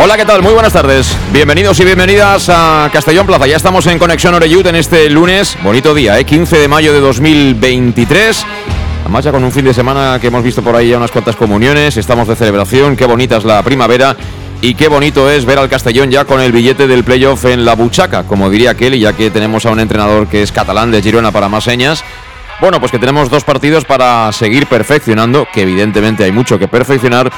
Hola, ¿qué tal? Muy buenas tardes. Bienvenidos y bienvenidas a Castellón Plaza. Ya estamos en Conexión Oreyud en este lunes. Bonito día, ¿eh? 15 de mayo de 2023. Además ya con un fin de semana que hemos visto por ahí ya unas cuantas comuniones. Estamos de celebración. Qué bonita es la primavera. Y qué bonito es ver al Castellón ya con el billete del playoff en la buchaca, como diría Kelly, ya que tenemos a un entrenador que es catalán de Girona para más señas. Bueno, pues que tenemos dos partidos para seguir perfeccionando, que evidentemente hay mucho que perfeccionar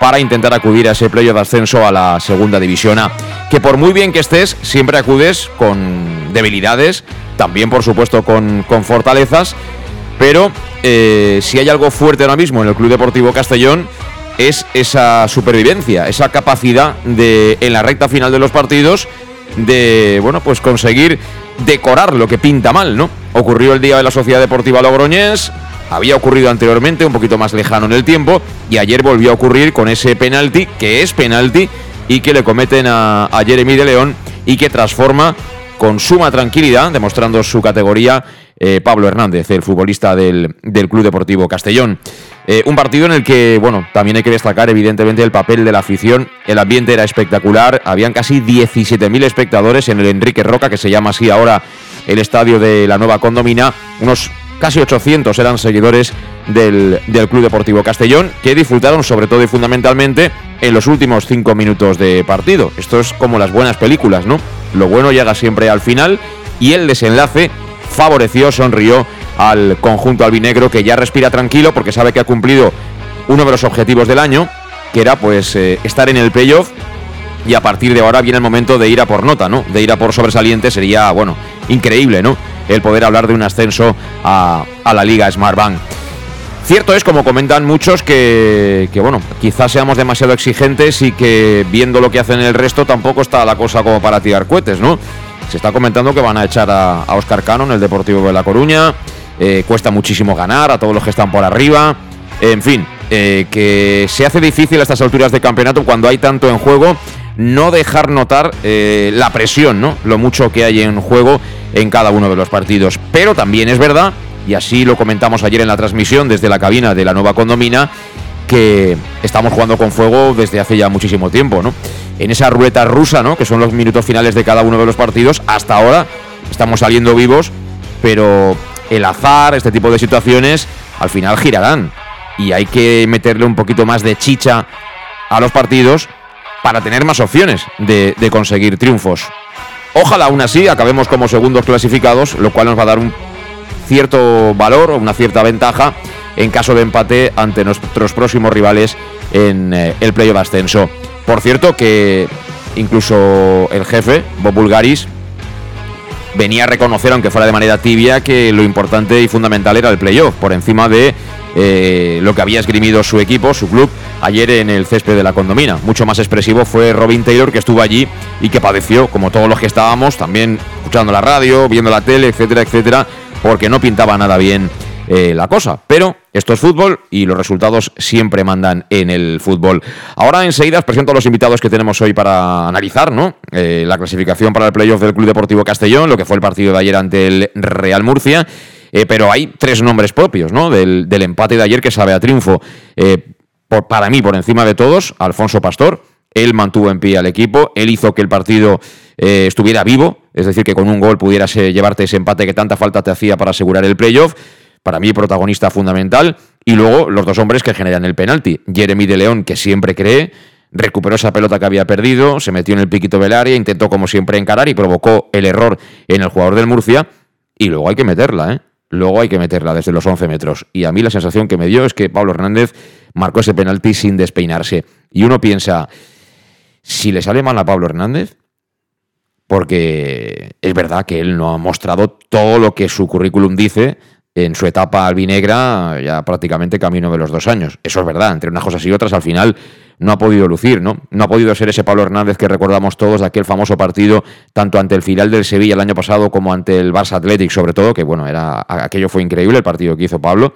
para intentar acudir a ese playo de ascenso a la segunda división A. Que por muy bien que estés, siempre acudes con debilidades, también por supuesto con, con fortalezas, pero eh, si hay algo fuerte ahora mismo en el Club Deportivo Castellón es esa supervivencia, esa capacidad de en la recta final de los partidos de bueno pues conseguir decorar lo que pinta mal, ¿no? Ocurrió el día de la Sociedad Deportiva Logroñés, había ocurrido anteriormente, un poquito más lejano en el tiempo, y ayer volvió a ocurrir con ese penalti, que es penalti, y que le cometen a, Jeremy de León, y que transforma con suma tranquilidad, demostrando su categoría, eh, Pablo Hernández, el futbolista del, del Club Deportivo Castellón. Eh, un partido en el que, bueno, también hay que destacar evidentemente el papel de la afición. El ambiente era espectacular. Habían casi 17.000 espectadores en el Enrique Roca, que se llama así ahora el estadio de la nueva condomina. Unos casi 800 eran seguidores del, del Club Deportivo Castellón, que disfrutaron sobre todo y fundamentalmente en los últimos cinco minutos de partido. Esto es como las buenas películas, ¿no? Lo bueno llega siempre al final y el desenlace favoreció, sonrió al conjunto albinegro que ya respira tranquilo porque sabe que ha cumplido uno de los objetivos del año, que era pues eh, estar en el playoff y a partir de ahora viene el momento de ir a por nota, ¿no? De ir a por sobresaliente sería, bueno, increíble, ¿no? El poder hablar de un ascenso a, la Liga Smart Bank. Cierto es, como comentan muchos, que, bueno, quizás seamos demasiado exigentes y que viendo lo que hacen el resto tampoco está la cosa como para tirar cohetes, ¿no? Se está comentando que van a echar a, a Oscar Cano en el Deportivo de La Coruña, eh, cuesta muchísimo ganar a todos los que están por arriba. En fin, eh, que se hace difícil a estas alturas de campeonato cuando hay tanto en juego no dejar notar eh, la presión, ¿no? Lo mucho que hay en juego en cada uno de los partidos. Pero también es verdad, y así lo comentamos ayer en la transmisión desde la cabina de la nueva condomina, que estamos jugando con fuego desde hace ya muchísimo tiempo, ¿no? En esa ruleta rusa, ¿no? Que son los minutos finales de cada uno de los partidos, hasta ahora estamos saliendo vivos, pero el azar, este tipo de situaciones, al final girarán. Y hay que meterle un poquito más de chicha a los partidos para tener más opciones de, conseguir triunfos. Ojalá aún así acabemos como segundos clasificados, lo cual nos va a dar un cierto valor o una cierta ventaja en caso de empate ante nuestros próximos rivales en eh, el playoff ascenso. Por cierto que incluso el jefe, Bob Bulgaris, venía a reconocer, aunque fuera de manera tibia, que lo importante y fundamental era el playoff, por encima de eh, lo que había esgrimido su equipo, su club, ayer en el césped de la condomina. Mucho más expresivo fue Robin Taylor, que estuvo allí y que padeció, como todos los que estábamos, también escuchando la radio, viendo la tele, etcétera, etcétera, porque no pintaba nada bien eh, la cosa. Pero esto es fútbol y los resultados siempre mandan en el fútbol. Ahora enseguida os presento a los invitados que tenemos hoy para analizar ¿no? Eh, la clasificación para el playoff del Club Deportivo Castellón, lo que fue el partido de ayer ante el Real Murcia. Eh, pero hay tres nombres propios ¿no? del, empate de ayer que sabe a triunfo. para mí, por encima de todos, Alfonso Pastor. Él mantuvo en pie al equipo, él hizo que el partido estuviera vivo, es decir, que con un gol pudieras llevarte ese empate que tanta falta te hacía para asegurar el playoff para mí protagonista fundamental, y luego los dos hombres que generan el penalti. Jeremy de León, que siempre cree, recuperó esa pelota que había perdido, se metió en el piquito del área, intentó como siempre encarar y provocó el error en el jugador del Murcia. Y luego hay que meterla, ¿eh? Luego hay que meterla desde los 11 metros. Y a mí la sensación que me dio es que Pablo Hernández marcó ese penalti sin despeinarse. Y uno piensa, si le sale mal a Pablo Hernández, porque es verdad que él no ha mostrado todo lo que su currículum dice en su etapa albinegra, ya prácticamente camino de los dos años. Eso es verdad, entre unas cosas y otras, al final no ha podido lucir, ¿no? No ha podido ser ese Pablo Hernández que recordamos todos de aquel famoso partido, tanto ante el final del Sevilla el año pasado como ante el Barça Athletic, sobre todo, que bueno, era aquello fue increíble el partido que hizo Pablo.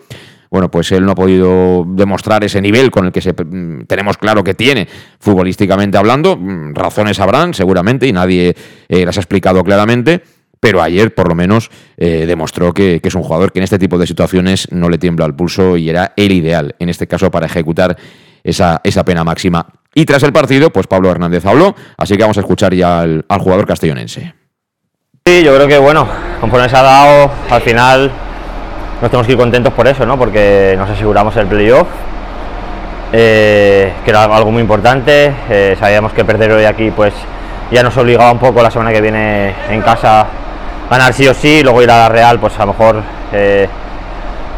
Bueno, pues él no ha podido demostrar ese nivel con el que se, mm, tenemos claro que tiene, futbolísticamente hablando. Mm, razones habrán, seguramente, y nadie eh, las ha explicado claramente pero ayer por lo menos eh, demostró que, es un jugador que en este tipo de situaciones no le tiembla el pulso y era el ideal, en este caso, para ejecutar esa, esa pena máxima. Y tras el partido, pues Pablo Hernández habló, así que vamos a escuchar ya al, jugador castellonense. Sí, yo creo que bueno, conforme se ha dado, al final nos tenemos que ir contentos por eso, ¿no? Porque nos aseguramos el playoff, eh, que era algo muy importante. Eh, sabíamos que perder hoy aquí, pues ya nos obligaba un poco la semana que viene en casa ganar sí o sí, luego ir a la Real, pues a lo mejor eh,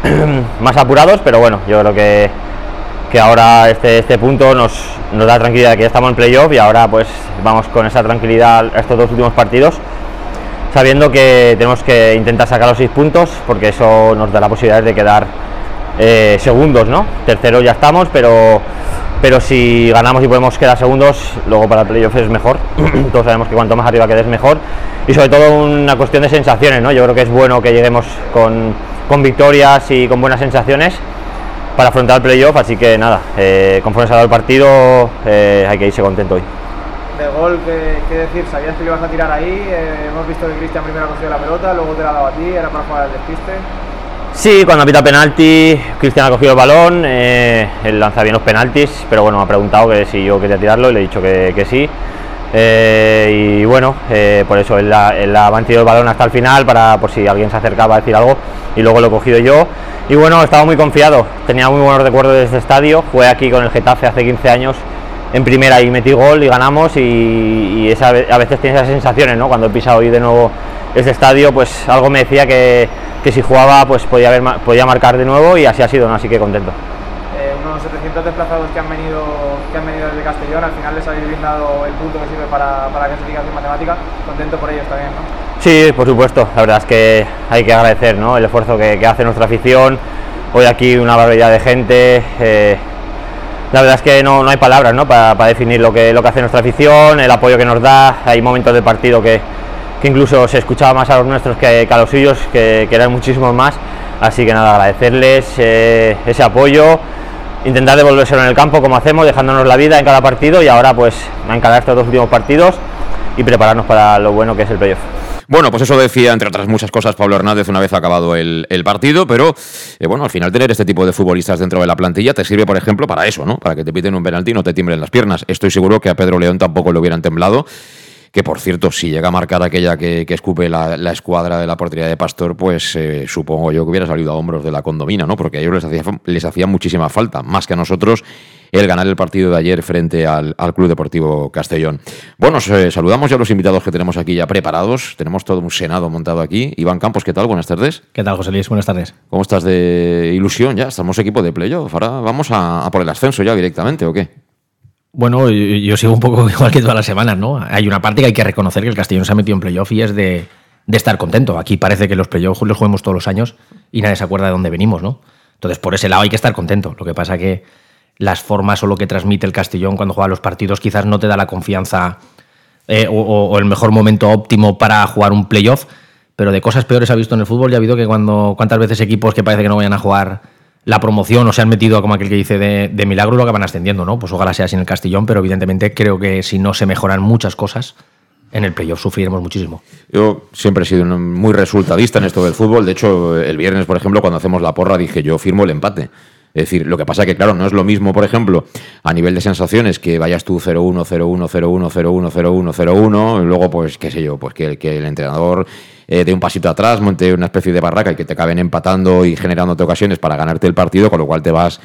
más apurados, pero bueno, yo creo que que ahora este, este punto nos, nos da tranquilidad que ya estamos en playoff y ahora pues vamos con esa tranquilidad a estos dos últimos partidos, sabiendo que tenemos que intentar sacar los seis puntos, porque eso nos da la posibilidad de quedar eh, segundos, ¿no? Tercero ya estamos, pero, pero si ganamos y podemos quedar segundos, luego para el playoff es mejor. Todos sabemos que cuanto más arriba quedes mejor. Y sobre todo una cuestión de sensaciones, ¿no? Yo creo que es bueno que lleguemos con, con victorias y con buenas sensaciones para afrontar el playoff, así que nada, eh, conforme se ha dado el partido eh, hay que irse contento hoy. De gol, ¿qué, decir? ¿Sabías que ibas a tirar ahí? Eh, hemos visto que Cristian primero ha cogido la pelota, luego te la ha dado a ti, era para jugar al despiste. Sí, cuando ha pitado penalti, Cristian ha cogido el balón, él lanza bien los penaltis, pero bueno, me ha preguntado que si yo quería tirarlo y le he dicho que, que sí. y bueno, por eso él, él, ha mantenido el balón hasta el final para por si alguien se acercaba a decir algo y luego lo he cogido yo. Y bueno, estaba muy confiado, tenía muy buenos recuerdos de este estadio, jugué aquí con el Getafe hace 15 años en primera y metí gol y ganamos y, a veces tienes esas sensaciones, ¿no? Cuando he pisado hoy de nuevo este estadio, pues algo me decía que, que si jugaba pues podía, haber, podía marcar de nuevo y así ha sido, ¿no? así que contento. Eh, unos 700 desplazados que han venido que han venido desde Castellón, al final les habéis brindado el punto que sirve para, para la clasificación matemática, contento por ellos también, ¿no? Sí, por supuesto. La verdad es que hay que agradecer ¿no? el esfuerzo que, hace nuestra afición. Hoy aquí una barbaridad de gente. Eh, la verdad es que no, hay palabras ¿no? para, definir lo que, lo que hace nuestra afición, el apoyo que nos da. Hay momentos del partido que, incluso se escuchaba más a los nuestros que, a los suyos, que, eran muchísimos más. Así que nada, agradecerles eh, ese apoyo, intentar devolvérselo en el campo como hacemos, dejándonos la vida en cada partido y ahora pues encarar estos dos últimos partidos y prepararnos para lo bueno que es el playoff. Bueno, pues eso decía, entre otras muchas cosas, Pablo Hernández una vez acabado el, partido, pero eh, bueno, al final tener este tipo de futbolistas dentro de la plantilla te sirve, por ejemplo, para eso, ¿no? Para que te piten un penalti y no te tiemblen las piernas. Estoy seguro que a Pedro León tampoco le hubieran temblado que por cierto, si llega a marcar aquella que, escupe la, escuadra de la portería de Pastor, pues eh, supongo yo que hubiera salido a hombros de la condomina, ¿no? Porque a ellos les hacía, les hacía muchísima falta, más que a nosotros, el ganar el partido de ayer frente al, Club Deportivo Castellón. Bueno, eh, saludamos ya a los invitados que tenemos aquí ya preparados. Tenemos todo un senado montado aquí. Iván Campos, ¿qué tal? Buenas tardes. ¿Qué tal, José Luis? Buenas tardes. ¿Cómo estás de ilusión ya? Estamos equipo de playoff. Ahora vamos a, a por el ascenso ya directamente, ¿o qué? Bueno, yo sigo un poco igual que todas las semanas, ¿no? Hay una parte que hay que reconocer que el Castellón se ha metido en playoff y es de, estar contento. Aquí parece que los playoffs los juguemos todos los años y nadie se acuerda de dónde venimos, ¿no? Entonces, por ese lado hay que estar contento. Lo que pasa que las formas o lo que transmite el Castellón cuando juega los partidos quizás no te da la confianza eh, o, el mejor momento óptimo para jugar un playoff, pero de cosas peores ha visto en el fútbol y ha habido que cuando cuántas veces equipos que parece que no vayan a jugar la promoción o se han metido, como aquel que dice, de, milagro, lo van ascendiendo, ¿no? Pues ojalá sea así en el Castellón, pero evidentemente creo que si no se mejoran muchas cosas, en el playoff sufriremos muchísimo. Yo siempre he sido muy resultadista en esto del fútbol. De hecho, el viernes, por ejemplo, cuando hacemos la porra, dije yo firmo el empate. Es decir, lo que pasa que, claro, no es lo mismo, por ejemplo, a nivel de sensaciones, que vayas tú 0-1, 0-1, 0-1, 0-1, 0-1, 0-1, y luego, pues, qué sé yo, pues que, que el entrenador eh, de un pasito atrás, monte una especie de barraca y que te acaben empatando y generándote ocasiones para ganarte el partido, con lo cual te vas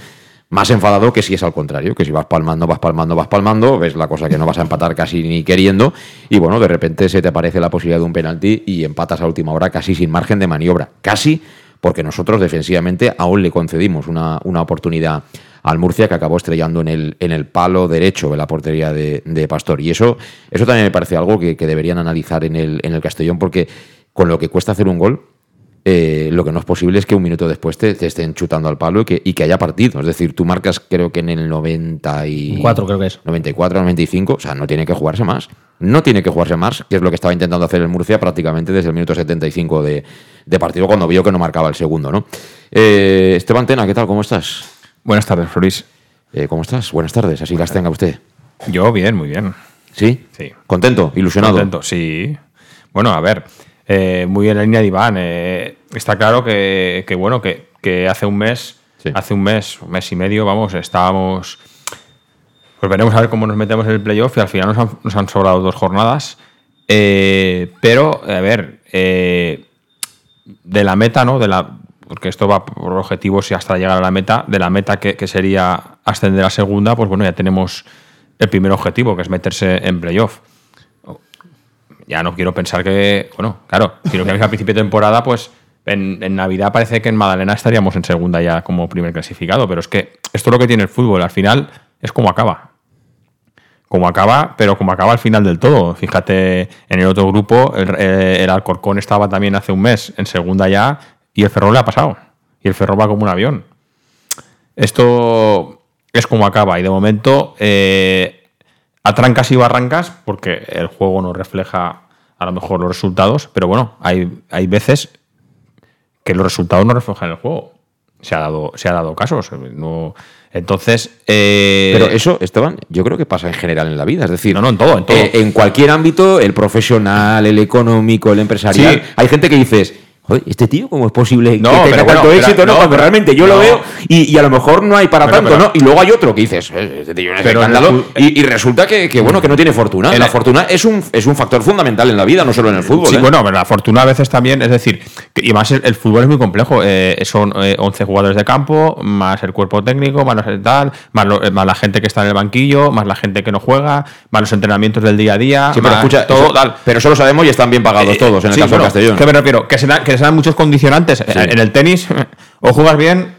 Más enfadado que si es al contrario, que si vas palmando, vas palmando, vas palmando, ves la cosa que no vas a empatar casi ni queriendo, y bueno, de repente se te aparece la posibilidad de un penalti y empatas a última hora casi sin margen de maniobra. Casi porque nosotros defensivamente aún le concedimos una, una oportunidad al Murcia que acabó estrellando en el, en el palo derecho de la portería de, de Pastor. Y eso, eso también me parece algo que, que deberían analizar en el, en el Castellón, porque con lo que cuesta hacer un gol, eh, lo que no es posible es que un minuto después te, te estén chutando al palo y que, y que haya partido. Es decir, tú marcas creo que en el 94, Cuatro, creo que es. 94, 95, o sea, no tiene que jugarse más. No tiene que jugarse más, que es lo que estaba intentando hacer el Murcia prácticamente desde el minuto 75 de, de partido, cuando vio que no marcaba el segundo, ¿no? Eh, Esteban Tena, ¿qué tal? ¿Cómo estás? Buenas tardes, Floris. Eh, ¿Cómo estás? Buenas tardes, así las tenga usted. Yo bien, muy bien. ¿Sí? Sí. ¿Contento? ¿Ilusionado? Contento, sí. Bueno, a ver, eh, muy en la línea de Iván. eh, está claro que, que, bueno, que, que hace un mes, Sí. hace un mes, un mes y medio, vamos, estábamos. Pues veremos a ver cómo nos metemos en el playoff y al final nos han, nos han sobrado dos jornadas. Eh, pero, a ver, eh, de la meta, ¿no? De la, porque esto va por objetivos y hasta llegar a la meta, de la meta que, que sería ascender a segunda, pues bueno, ya tenemos el primer objetivo, que es meterse en playoff. Ya no quiero pensar que, bueno, claro, lo que a principio de temporada, pues en, Navidad parece que en Madalena estaríamos en segunda ya como primer clasificado, pero es que esto es lo que tiene el fútbol, al final es como acaba como acaba, pero como acaba al final del todo. Fíjate, en el otro grupo, el, eh, Alcorcón estaba también hace un mes en segunda ya y el Ferrol le ha pasado. Y el Ferrol va como un avión. Esto es como acaba y de momento eh, a trancas y barrancas, porque el juego no refleja a lo mejor los resultados, pero bueno, hay, hay veces que los resultados no reflejan el juego. Se ha dado, se ha dado casos. No, entonces. eh, Pero eso, Esteban, yo creo que pasa en general en la vida. Es decir, No, no, en todo, en todo. eh, en cualquier ámbito, el profesional, el económico, el empresarial, Sí. hay gente que dices. ¿Este tío cómo es posible No, que tenga pero tanto pero- éxito? No, no, cuando pero- realmente yo lo veo y, y a lo mejor no hay para tanto, pero- ¿no? Y luego hay otro que dices, "Eh, este tío es Pero escándalo", el y, y resulta que, que, bueno, que no tiene fortuna. En la el- fortuna es un, es un factor fundamental en la vida, no solo en el fútbol. Sí, ¿eh? bueno, pero la fortuna a veces también, es decir, y más el, el fútbol es muy complejo. eh, son eh, 11 jugadores de campo, más el cuerpo técnico, más, los- tal, más, lo- más la gente que está en el banquillo, más la gente que no juega, más los entrenamientos del día a día. Sí, pero más escucha, todo, eso- tal. pero eso lo sabemos y están bien pagados Eh, todos en el sí, caso bueno, de Castellón. ¿Qué me refiero? Que se, que se dan muchos condicionantes. En el tenis, o juegas bien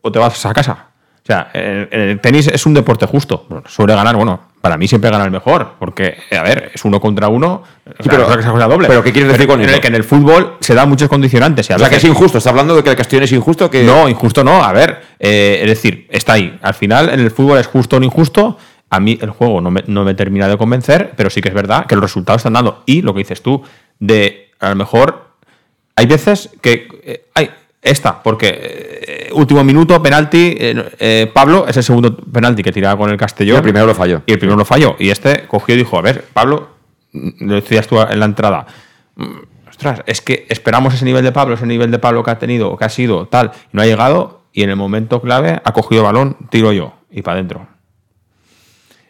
o te vas a casa. O sea, el, el tenis es un deporte justo. Suele ganar, bueno, para mí siempre gana el mejor. Porque, a ver, es uno contra uno. o sea, pero- que cosa doble. pero ¿qué quieres decir con eso? que en el fútbol se dan muchos condicionantes. y a o sea, que es injusto. Está hablando de que el Castellón es injusto. Que... no, injusto no. A ver, eh, es decir, está ahí. Al final, en el fútbol es justo o no injusto. A mí el juego no me, no me termina de convencer, pero sí que es verdad que los resultados están dando. Y lo que dices tú, de a lo mejor hay veces que eh, hay esta, porque eh, último minuto, penalti, eh, Pablo es el segundo penalti que tiraba con el Y Castellón. el primero lo falló. Y el primero lo falló. Y este cogió y dijo, a ver, Pablo, lo decías tú en la entrada, mm, ostras, es que esperamos ese nivel de Pablo, ese nivel de Pablo que ha tenido, que ha sido tal, y no ha llegado, y en el momento clave ha cogido balón, tiro yo, y para adentro.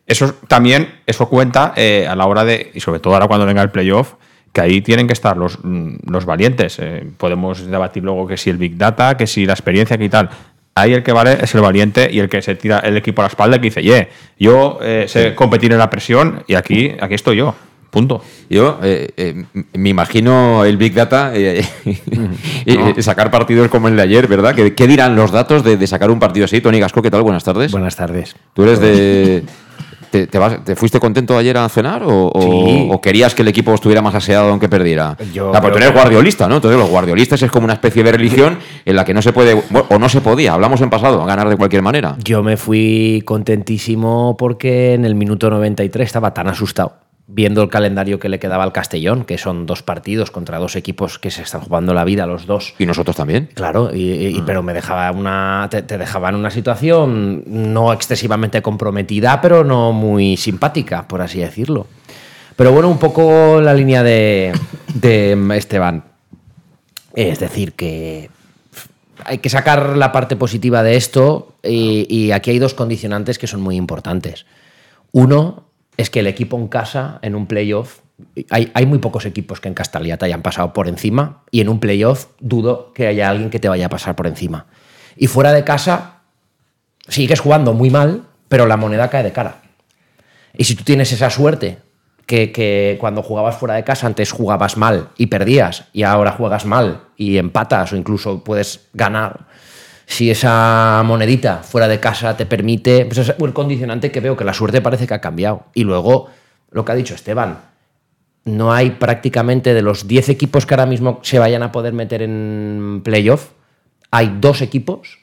Eso también, eso cuenta eh, a la hora de, y sobre todo ahora cuando venga el playoff, que ahí tienen que estar los, mm, los valientes. Eh, podemos debatir luego que si el Big Data, que si la experiencia, que y tal. Ahí el que vale es el valiente y el que se tira el equipo a la espalda y que dice, yeah, yo eh, sé competir en la presión y aquí, aquí estoy yo. Punto. Yo eh, eh, me imagino el Big Data eh, eh, sacar partidos como el de ayer, ¿verdad? ¿Qué, qué dirán los datos de, de sacar un partido así? Tony Gasco, ¿qué tal? Buenas tardes. Buenas tardes. ¿Tú eres de... ¿Te, te vas- te fuiste contento ayer a cenar o, o- Sí. o querías que el equipo estuviera más aseado aunque perdiera? Yo porque tú eres guardiolista, ¿no? Entonces los guardiolistas es como una especie de religión en la que no se puede, bueno, o no se podía, hablamos en pasado, ganar de cualquier manera. Yo me fui contentísimo porque en el minuto 93 estaba tan asustado viendo el calendario que le quedaba al Castellón, que son dos partidos contra dos equipos que se están jugando la vida los dos. Y nosotros también. Claro, y, y- pero me dejaba una, te, te dejaba en una situación no excesivamente comprometida, pero no muy simpática, por así decirlo. Pero bueno, un poco la línea de, de Esteban. Es decir, que hay que sacar la parte positiva de esto y, y aquí hay dos condicionantes que son muy importantes. Uno es que el equipo en casa, en un playoff, hay, muy pocos equipos que en Castalia te hayan pasado por encima y en un playoff dudo que haya alguien que te vaya a pasar por encima. Y fuera de casa, sigues jugando muy mal, pero la moneda cae de cara. Y si tú tienes esa suerte, que cuando jugabas fuera de casa antes jugabas mal y perdías, y ahora juegas mal y empatas o incluso puedes ganar, si esa monedita fuera de casa te permite, pues es el condicionante que veo que la suerte parece que ha cambiado. Y luego, lo que ha dicho Esteban, no hay prácticamente de los 10 equipos que ahora mismo se vayan a poder meter en playoff, hay dos equipos,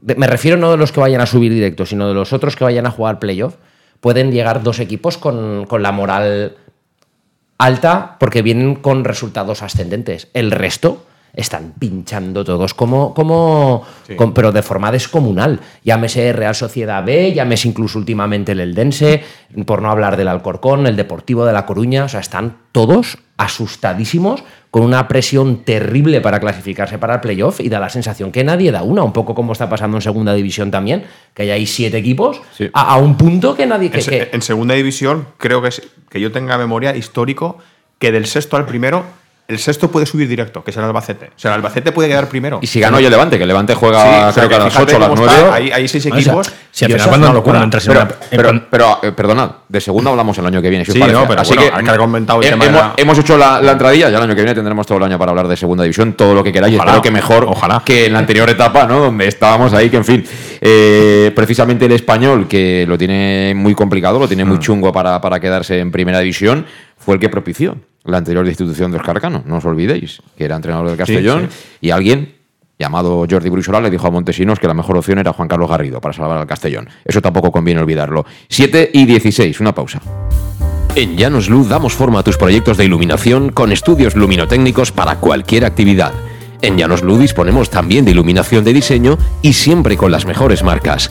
me refiero no de los que vayan a subir directo, sino de los otros que vayan a jugar playoff, pueden llegar dos equipos con, con la moral alta porque vienen con resultados ascendentes. El resto están pinchando todos como, como con- pero de forma descomunal. Llámese Real Sociedad B, llámese incluso últimamente el Eldense, por no hablar del Alcorcón, el Deportivo de La Coruña, o sea, están todos asustadísimos con una presión terrible para clasificarse para el playoff y da la sensación que nadie da una, un poco como está pasando en segunda división también, que hay ahí siete equipos Sí. a, a un punto que nadie... Que, En, se- que- en segunda división, creo que, es- que yo tenga memoria histórico que del sexto al primero, el sexto puede subir directo, que es el Albacete. O sea, el Albacete puede quedar primero. Y si ganó hoy el Levante, que el Levante juega Sí, o sea, creo que a las fíjate 8 o a las cómo 9. está, Hay, hay seis O sea, equipos. si al final cuando- locura. cuando Pero, una- pero, en- pero, eh, perdonad, de segunda hablamos el año que viene. Si os Sí, parece. no, pero Así bueno, que, comentado el tema hemos, la- hemos hecho la, la entradilla, ya el año que viene tendremos todo el año para hablar de segunda división, todo lo que queráis. Ojalá, Espero que mejor ojalá. que en la anterior etapa, ¿no? Donde estábamos ahí, que en fin. eh, precisamente el español, que lo tiene muy complicado, lo tiene Mm. muy chungo para, para quedarse en primera división, fue el que propició la anterior destitución de Oscar Cano. No os olvidéis, que era entrenador del Castellón y alguien llamado Jordi Brusola le dijo a Montesinos que la mejor opción era Juan Carlos Garrido para salvar al Castellón. Eso tampoco conviene olvidarlo. 7 y 16, una pausa. En Llanos Luz damos forma a tus proyectos de iluminación con estudios luminotécnicos para cualquier actividad. En Llanos Luz disponemos también de iluminación de diseño y siempre con las mejores marcas.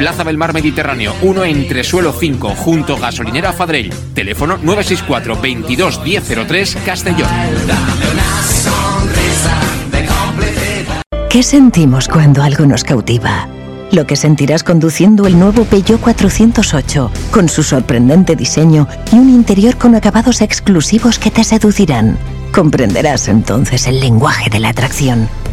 Plaza del Mar Mediterráneo, 1 entre suelo 5, junto Gasolinera Fadrell. Teléfono 964 22 1003 Castellón. ¿Qué sentimos cuando algo nos cautiva? Lo que sentirás conduciendo el nuevo Peugeot 408, con su sorprendente diseño y un interior con acabados exclusivos que te seducirán. Comprenderás entonces el lenguaje de la atracción.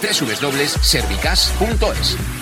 www.servicas.es.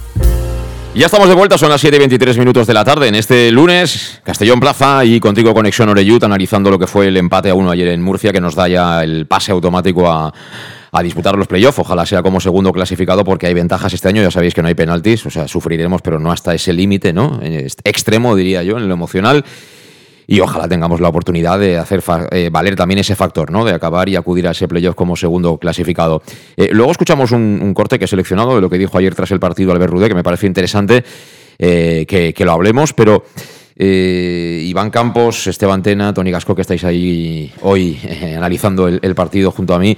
Ya estamos de vuelta, son las 7 y 23 minutos de la tarde en este lunes, Castellón Plaza y contigo Conexión Oreyut, analizando lo que fue el empate a uno ayer en Murcia, que nos da ya el pase automático a, a disputar los playoffs. Ojalá sea como segundo clasificado porque hay ventajas este año, ya sabéis que no hay penaltis, o sea, sufriremos, pero no hasta ese límite, ¿no? Extremo, diría yo, en lo emocional. Y ojalá tengamos la oportunidad de hacer eh, valer también ese factor, ¿no? De acabar y acudir a ese playoff como segundo clasificado. Eh, luego escuchamos un, corte que he seleccionado de lo que dijo ayer tras el partido Albert Rudé, que me parece interesante eh, que, lo hablemos, pero. Iván Campos, Esteban Tena, Tony Gasco, que estáis ahí hoy analizando el, partido junto a mí.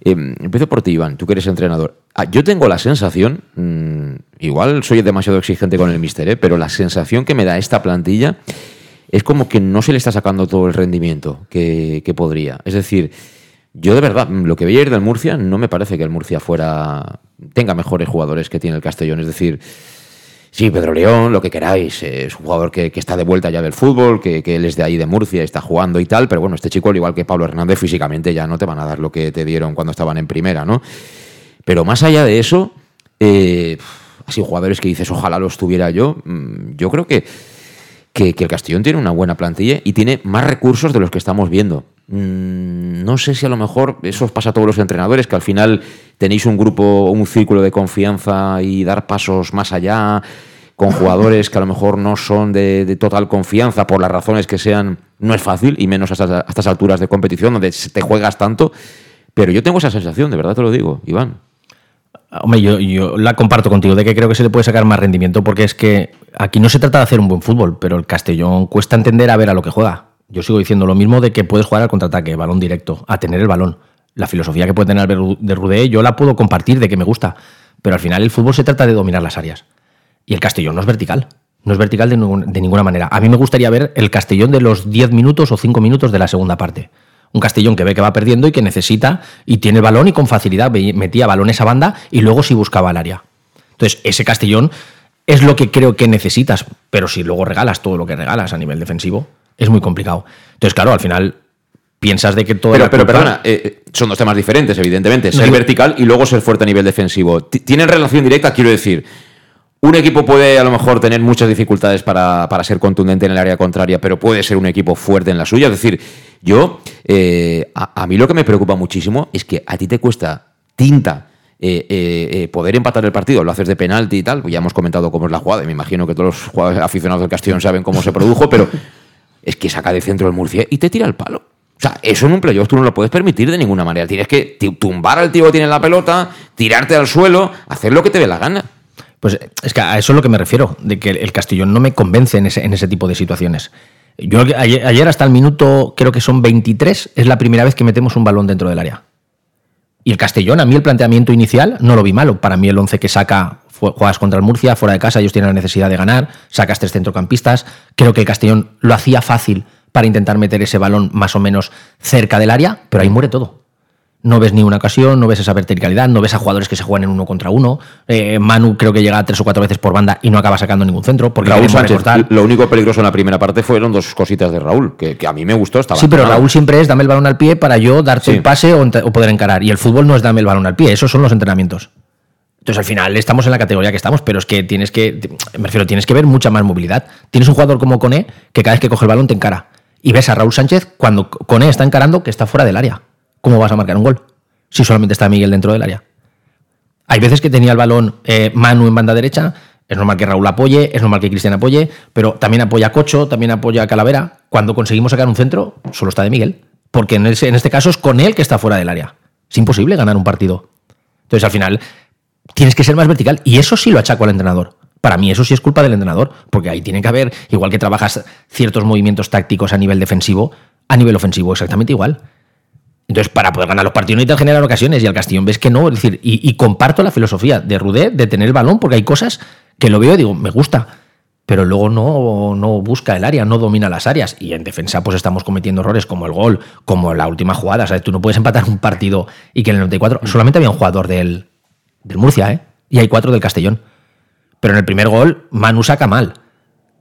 empiezo por ti, Iván, tú que eres entrenador. Ah, yo tengo la sensación, mmm, igual soy demasiado exigente con el mister, pero la sensación que me da esta plantilla es como que no se le está sacando todo el rendimiento que, que podría. Es decir, yo de verdad, lo que veía ayer del Murcia, no me parece que el Murcia fuera tenga mejores jugadores que tiene el Castellón. Es decir, sí, Pedro León, lo que queráis, es un jugador que, que está de vuelta ya del fútbol, que, que, él es de ahí de Murcia, está jugando y tal, pero bueno, este chico, al igual que Pablo Hernández, físicamente ya no te van a dar lo que te dieron cuando estaban en primera, ¿no? Pero más allá de eso, eh, así jugadores que dices, ojalá los tuviera yo. Mm, Yo creo que, que, el Castellón tiene una buena plantilla y tiene más recursos de los que estamos viendo. Mm, No sé si a lo mejor eso os pasa a todos los entrenadores, que al final tenéis un grupo, un círculo de confianza y dar pasos más allá con jugadores que a lo mejor no son de, total confianza por las razones que sean, no es fácil, y menos a estas, a estas alturas de competición donde te juegas tanto. Pero yo tengo esa sensación, de verdad te lo digo, Iván. Hombre, yo, la comparto contigo, de que creo que se le puede sacar más rendimiento, porque es que aquí no se trata de hacer un buen fútbol, pero el Castellón cuesta entender a ver a lo que juega. Yo sigo diciendo lo mismo de que puedes jugar al contraataque, balón directo, a tener el balón. La filosofía que puede tener de Rudé, yo la puedo compartir de que me gusta, pero al final el fútbol se trata de dominar las áreas. Y el Castellón no es vertical. No es vertical de, de ninguna manera. A mí me gustaría ver el Castellón de los 10 minutos o 5 minutos de la segunda parte. Un Castellón que ve que va perdiendo y que necesita y tiene el balón y con facilidad metía balones a banda y luego sí buscaba el área. Entonces, ese Castellón es lo que creo que necesitas, pero si luego regalas todo lo que regalas a nivel defensivo, es muy complicado. Entonces, claro, al final piensas de que todo Pero, pero perdona, eh, eh, son dos temas diferentes, evidentemente. Ser vertical y luego ser fuerte a nivel defensivo. Ti- ¿Tienen relación directa? Quiero decir, un equipo puede a lo mejor tener muchas dificultades para, para ser contundente en el área contraria, pero puede ser un equipo fuerte en la suya. Es decir, yo, eh, a, mí lo que me preocupa muchísimo es que a ti te cuesta tinta. eh, eh, eh, poder empatar el partido, lo haces de penalti y tal, ya hemos comentado cómo es la jugada, y me imagino que todos los jugadores aficionados del Castellón saben cómo se produjo, pero es que saca de centro el Murcia y te tira el palo. O sea, eso en un playoff tú no lo puedes permitir de ninguna manera. Tienes que tumbar al tío que tiene la pelota, tirarte al suelo, hacer lo que te dé la gana. Pues es que a eso es lo que me refiero, de que el Castellón no me convence en ese, en ese tipo de situaciones. Yo ayer, ayer hasta el minuto, creo que son 23, es la primera vez que metemos un balón dentro del área. Y el Castellón, a mí el planteamiento inicial no lo vi malo. Para mí el 11 que saca, juegas contra el Murcia, fuera de casa, ellos tienen la necesidad de ganar, sacas tres centrocampistas. Creo que el Castellón lo hacía fácil para intentar meter ese balón más o menos cerca del área, pero ahí muere todo. No ves ni una ocasión, no ves esa verticalidad, no ves a jugadores que se juegan en uno contra uno. Eh, Manu creo que llega tres o cuatro veces por banda y no acaba sacando ningún centro. Porque Raúl Sánchez, lo único peligroso en la primera parte fueron dos cositas de Raúl, que, que a mí me gustó. Estaba Sí, pero. Raúl siempre es dame el balón al pie para yo darte Sí. un pase o poder encarar. Y el fútbol no es dame el balón al pie, esos son los entrenamientos. Entonces al final estamos en la categoría que estamos, pero es que tienes que, me refiero, tienes que ver mucha más movilidad. Tienes un jugador como Cone que cada vez que coge el balón te encara. Y ves a Raúl Sánchez cuando Cone está encarando que está fuera del área. ¿Cómo vas a marcar un gol? Si solamente está Miguel dentro del área. Hay veces que tenía el balón eh, Manu en banda derecha, es normal que Raúl apoye, es normal que Cristian apoye, pero también apoya a Cocho, también apoya a Calavera. Cuando conseguimos sacar un centro, solo está de Miguel. Porque en, en este caso es con él que está fuera del área. Es imposible ganar un partido. Entonces al final tienes que ser más vertical y eso sí lo achaco al entrenador. Para mí eso sí es culpa del entrenador, porque ahí tiene que haber, igual que trabajas ciertos movimientos tácticos a nivel defensivo, a nivel ofensivo exactamente igual. Entonces, para poder ganar los partidos necesitas generar ocasiones y al Castellón ves que no. Es decir, y, y comparto la filosofía de Rudé de tener el balón porque hay cosas que lo veo y digo, me gusta, pero luego no, no busca el área, no domina las áreas. Y en defensa, pues estamos cometiendo errores como el gol, como la última jugada. ¿sabes? Tú no puedes empatar un partido y que en el 94 solamente había un jugador del, del Murcia, ¿eh? Y hay cuatro del Castellón. Pero en el primer gol, Manu saca mal.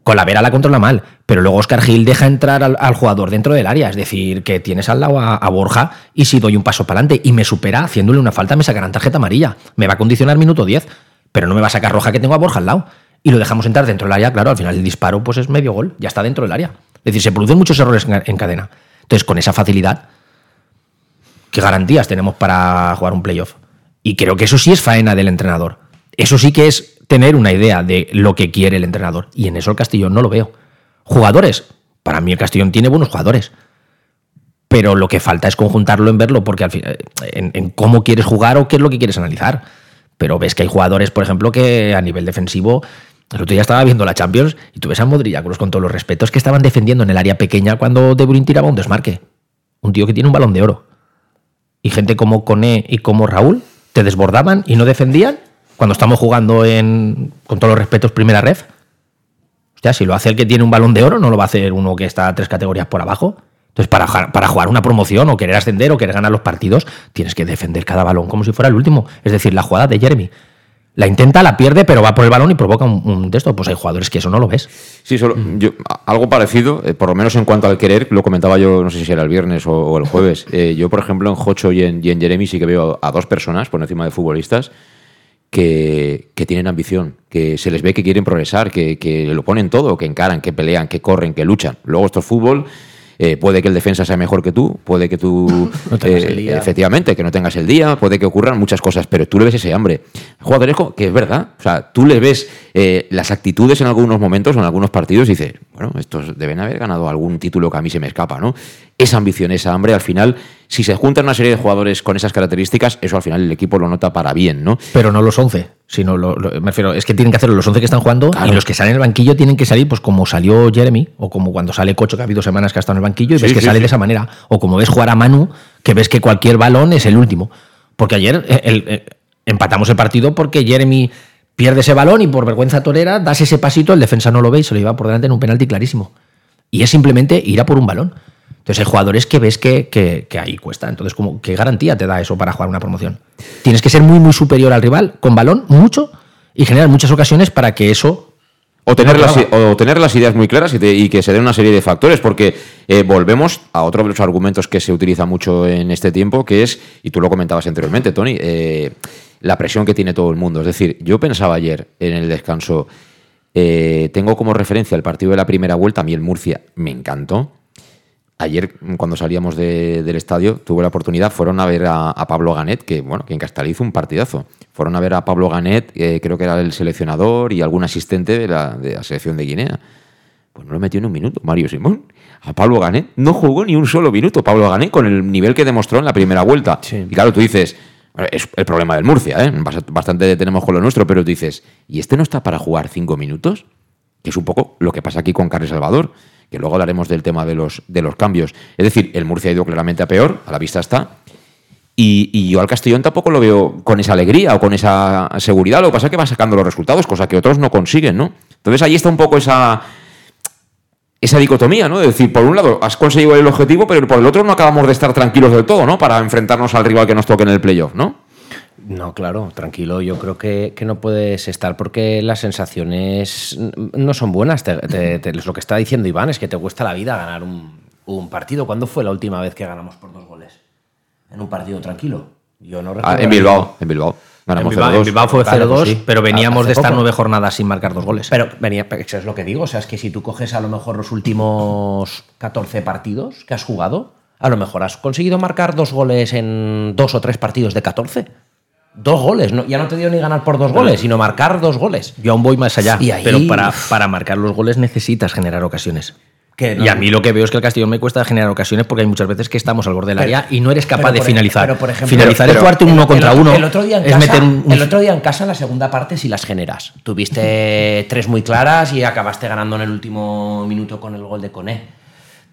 Colavera la controla mal, pero luego Oscar Gil deja entrar al, jugador dentro del área. Es decir, que tienes al lado a, a Borja y si doy un paso para adelante y me supera haciéndole una falta, me sacarán tarjeta amarilla. Me va a condicionar minuto 10, pero no me va a sacar roja que tengo a Borja al lado. Y lo dejamos entrar dentro del área, claro, al final el disparo pues es medio gol, ya está dentro del área. Es decir, se producen muchos errores en, en cadena. Entonces, con esa facilidad, ¿qué garantías tenemos para jugar un playoff? Y creo que eso sí es faena del entrenador. Eso sí que es tener una idea de lo que quiere el entrenador. Y en eso el Castellón no lo veo. Jugadores. Para mí el Castellón tiene buenos jugadores. Pero lo que falta es conjuntarlo en verlo, porque al final, en, en cómo quieres jugar o qué es lo que quieres analizar. Pero ves que hay jugadores, por ejemplo, que a nivel defensivo. El otro día estaba viendo la Champions y tú ves a Modric, con todos los respetos, que estaban defendiendo en el área pequeña cuando De Bruyne tiraba un desmarque. Un tío que tiene un balón de oro. Y gente como Coné y como Raúl te desbordaban y no defendían cuando estamos jugando en, con todos los respetos, primera ref. Hostia, si lo hace el que tiene un balón de oro, no lo va a hacer uno que está tres categorías por abajo. Entonces, para, jugar una promoción o querer ascender o querer ganar los partidos, tienes que defender cada balón como si fuera el último. Es decir, la jugada de Jeremy. La intenta, la pierde, pero va por el balón y provoca un, un texto. Pues hay jugadores que eso no lo ves. Sí, solo, yo, algo parecido, eh, por lo menos en cuanto al querer, lo comentaba yo, no sé si era el viernes o, o el jueves. Eh, yo, por ejemplo, en Jocho y en, y en Jeremy sí que veo a dos personas por encima de futbolistas que, que tienen ambición, que se les ve que quieren progresar, que, que lo ponen todo, que encaran, que pelean, que corren, que luchan. Luego esto es fútbol. eh, puede que el defensa sea mejor que tú, puede que tú, tengas eh, el día. efectivamente, que no tengas el día, puede que ocurran muchas cosas, pero tú le ves ese hambre. Jugadores que es verdad, o sea, tú le ves eh, las actitudes en algunos momentos o en algunos partidos y dices, bueno, estos deben haber ganado algún título que a mí se me escapa, ¿no? Esa ambición, esa hambre, al final, si se juntan una serie de jugadores con esas características, eso al final el equipo lo nota para bien, ¿no? Pero no los 11, sino lo- lo- me refiero, es que tienen que hacerlo los 11 que están jugando Claro. y los que salen en el banquillo tienen que salir pues como salió Jeremy o como cuando sale Cocho que ha habido semanas que ha estado en el banquillo y Sí, ves que sí, sale sí. de esa manera o como ves jugar a Manu que ves que cualquier balón es el último. Porque ayer eh, el- eh, empatamos el partido porque Jeremy pierde ese balón y por vergüenza torera das ese pasito, el defensa no lo ve y se lo lleva por delante en un penalti clarísimo. Y es simplemente ir a por un balón. Entonces hay jugadores que ves que, que- que ahí cuesta. Entonces, como, ¿qué garantía te da eso para jugar una promoción? Tienes que ser muy, muy superior al rival con balón, mucho, y generar muchas ocasiones para que eso. O tener, las, o tener las ideas muy claras y, te- y que se den una serie de factores, porque eh, volvemos a otro de los argumentos que se utiliza mucho en este tiempo, que es, y tú lo comentabas anteriormente, Tony, eh, la presión que tiene todo el mundo. Es decir, yo pensaba ayer en el descanso, eh, tengo como referencia el partido de la primera vuelta, a mí el Murcia me encantó. Ayer, cuando salíamos de- del estadio, tuve la oportunidad, fueron a ver a, a Pablo Ganet, que bueno, que en Castellí hizo un partidazo. Fueron a ver a Pablo Ganet, eh, creo que era el seleccionador y algún asistente de la, de la selección de Guinea. Pues no lo metió en un minuto, Mario Simón. A Pablo Ganet no jugó ni un solo minuto. Pablo Ganet con el nivel que demostró en la primera vuelta. Y claro, tú dices, es el problema del Murcia, ¿eh? Bast- bastante tenemos con lo nuestro, pero tú dices, ¿y este no está para jugar cinco minutos? que es un poco lo que pasa aquí con Carles Salvador, que luego hablaremos del tema de los, de los cambios. Es decir, el Murcia ha ido claramente a peor, a la vista está, y, y yo al Castellón tampoco lo veo con esa alegría o con esa seguridad, lo que pasa es que va sacando los resultados, cosa que otros no consiguen, ¿no? Entonces ahí está un poco esa, esa dicotomía, ¿no? Es decir, por un lado has conseguido el objetivo, pero por el otro no acabamos de estar tranquilos del todo, ¿no? Para enfrentarnos al rival que nos toque en el playoff, ¿no? No, claro, tranquilo. Yo creo que, que no puedes estar porque las sensaciones no son buenas. Te- te- te- lo que está diciendo Iván es que te cuesta la vida ganar un, un partido. ¿Cuándo fue la última vez que ganamos por dos goles? En un partido tranquilo. Yo no Ah, recuerdo. en Bilbao, en Bilbao. Ganamos en Bilbao, 0-2. en Bilbao fue 0-2, Vale, pues sí. pero veníamos Hace de estar poco. nueve jornadas sin marcar dos goles. Pero venía, eso es lo que digo. O sea, es que si tú coges a lo mejor los últimos 14 partidos que has jugado, a lo mejor has conseguido marcar dos goles en dos o tres partidos de 14. Dos goles. No, ya no te dio ni ganar por dos goles, sino marcar dos goles. Yo aún voy más allá. Y ahí- pero para, para marcar los goles necesitas generar ocasiones. Que no- y a mí lo que veo es que el Castellón me cuesta generar ocasiones porque hay muchas veces que estamos al borde del área y no eres capaz de finalizar. pero por ejemplo- finalizar es jugarte un uno contra el, uno. El otro, día en es casa, meter un, un- el otro día en casa, en la segunda parte, sí las generas. Tuviste tres muy claras y acabaste ganando en el último minuto con el gol de Coné.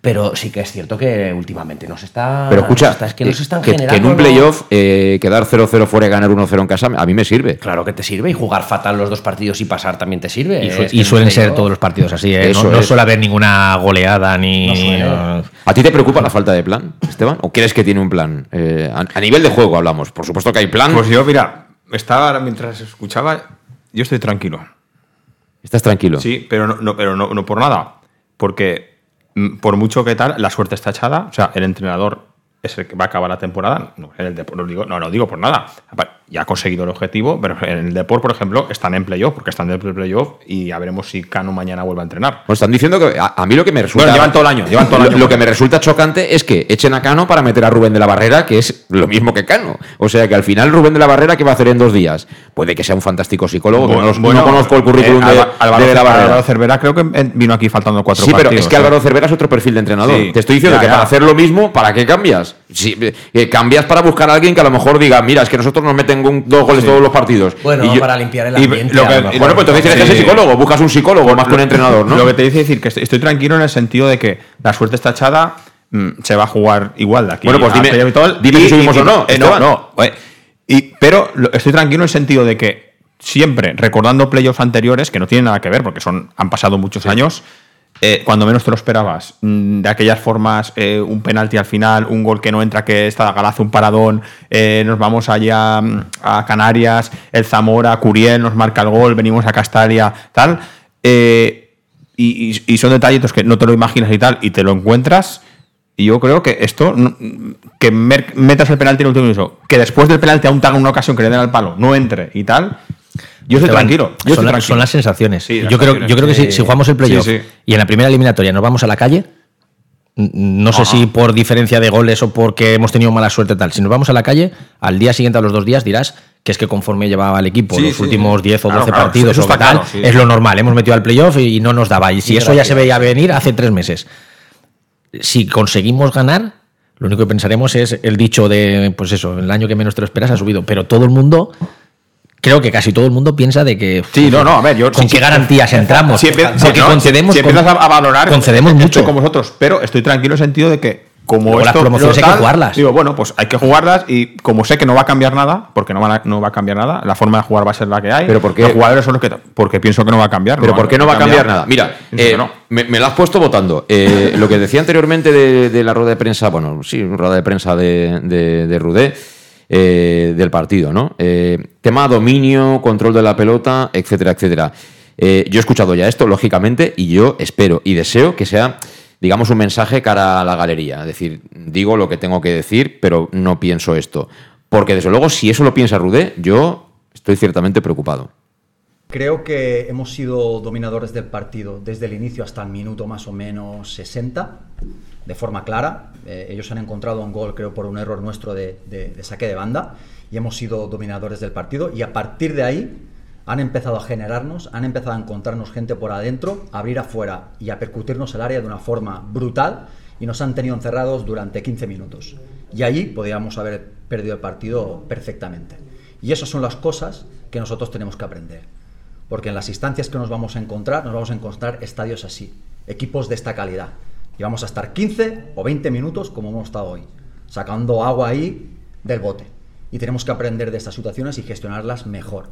Pero sí que es cierto que últimamente nos está. Pero escucha, nos está- es que nos eh, están que, que generando. en un playoff eh, quedar 0-0 fuera y ganar 1-0 en casa, a mí me sirve. Claro que te sirve. Y jugar fatal los dos partidos y pasar también te sirve. y, su- Es que y en suelen ser todos los partidos así, ¿eh? Eso no, no suele haber ninguna goleada ni. No suele. ¿A ti te preocupa la falta de plan, Esteban? ¿O crees que tiene un plan? Eh, a, a nivel de juego hablamos. Por supuesto que hay plan. Pues yo, mira, estaba ahora mientras escuchaba, yo estoy tranquilo. Estás tranquilo. Sí, pero no, no- pero no, no por nada. Porque por mucho que tal, la suerte está echada. O sea, el entrenador es el que va a acabar la temporada. No, el Depor, no, digo, no, no digo por nada. Ya ha conseguido el objetivo, pero en el Depor, por ejemplo, están en playoff, porque están en el playoff y ya veremos si Cano mañana vuelve a entrenar. Pues están diciendo que a, a mí lo que me resulta. Bueno, llevan todo el año, llevan todo el lo, año. lo que me resulta chocante es que echen a Cano para meter a Rubén de la Barrera, que es lo mismo que Cano. O sea que al final Rubén de la Barrera, ¿qué va a hacer en dos días? Puede que sea un fantástico psicólogo, que no, los- no conozco el currículum eh, de, Alba- Álvaro, de, de la Barrera. Álvaro Cervera creo que eh, vino aquí faltando cuatro Sí, pero es que ¿eh? Álvaro Cervera es otro perfil de entrenador. Sí. Te estoy diciendo Ya, que ya. para hacer lo mismo, ¿para qué cambias? Si, eh, cambias para buscar a alguien que a lo mejor diga, mira, es que nosotros nos meten un- dos goles Sí. todos los partidos. Bueno, Y yo- para limpiar el y ambiente. lo a que- lo mejor. bueno, pues entonces tienes que ser psicólogo, buscas un psicólogo más que un entrenador, ¿no? Lo que te dice decir que estoy, estoy tranquilo en el sentido de que la suerte está echada, mm, se va a jugar igual de aquí. Bueno, pues dime- y dime si subimos o no, eh, no, no. eh, y, pero lo- estoy tranquilo en el sentido de que siempre, recordando playoffs anteriores, que no tienen nada que ver porque son, han pasado muchos años, eh, cuando menos te lo esperabas, mm, de aquellas formas, eh, un penalti al final, un gol que no entra, que está Galazo, un paradón, eh, nos vamos allá mm, a Canarias, el Zamora, Curiel nos marca el gol, venimos a Castalia, tal. y, y- son detallitos que no te lo imaginas y tal, y te lo encuentras. Y yo creo que esto, no- que metas el penalti en el último minuto, que después del penalti aún te haga una ocasión que le den al palo, no entre y tal, Yo estoy tranquilo. Yo son, estoy la- tranquilo. son las sensaciones. Sí, las yo, creo, yo creo que si, si jugamos el playoff sí, sí. y en la primera eliminatoria nos vamos a la calle, no sé si por diferencia de goles o porque hemos tenido mala suerte tal, si nos vamos a la calle, al día siguiente a los dos días dirás que es que conforme llevaba el equipo Sí, los sí, últimos sí. 10 o Claro, 12 claro, partidos o tal, claro, sí. es lo normal. Hemos metido al playoff y no nos daba. Y si eso ya se veía venir hace tres meses. Si conseguimos ganar, lo único que pensaremos es el dicho de, pues eso, el año que menos te lo esperas ha subido. Pero todo el mundo, creo que casi todo el mundo piensa de que. Sí, no, no, a ver, yo. ¿Con sí, qué garantías entramos? Si, empie- Porque no, concedemos. si empiezas a, valorar, concedemos estoy mucho. con vosotros, pero estoy tranquilo en el sentido de que como Luego las esto promociones hay que jugarlas. Digo, bueno, pues hay que jugarlas y como sé que no va a cambiar nada, porque no va a, no va a cambiar nada, la forma de jugar va a ser la que hay. Pero ¿por qué? Los jugadores son los que porque pienso que no va a cambiar. Pero ¿por qué no va a cambiar nada? Mira, eh, no. me, me lo has puesto votando. Eh, lo que decía anteriormente de, de la rueda de prensa, bueno, sí, rueda de prensa de, de, de Rudé, eh, del partido, ¿no? Eh, tema dominio, control de la pelota, etcétera, etcétera. Eh, yo he escuchado ya esto, lógicamente, y yo espero y deseo que sea, digamos, un mensaje cara a la galería. Es decir, digo lo que tengo que decir, pero no pienso esto. Porque, desde luego, si eso lo piensa Rudé, yo estoy ciertamente preocupado. Creo que hemos sido dominadores del partido desde el inicio hasta el minuto más o menos 60, de forma clara. Eh, ellos han encontrado un gol, creo, por un error nuestro de, de- de saque de banda y hemos sido dominadores del partido. Y a partir de ahí han empezado a generarnos, han empezado a encontrarnos gente por adentro, a abrir afuera y a percutirnos el área de una forma brutal y nos han tenido encerrados durante 15 minutos. Y allí podíamos haber perdido el partido perfectamente. Y esas son las cosas que nosotros tenemos que aprender. Porque en las instancias que nos vamos a encontrar, nos vamos a encontrar estadios así, equipos de esta calidad. Y vamos a estar 15 o 20 minutos como hemos estado hoy, sacando agua ahí del bote. Y tenemos que aprender de estas situaciones y gestionarlas mejor.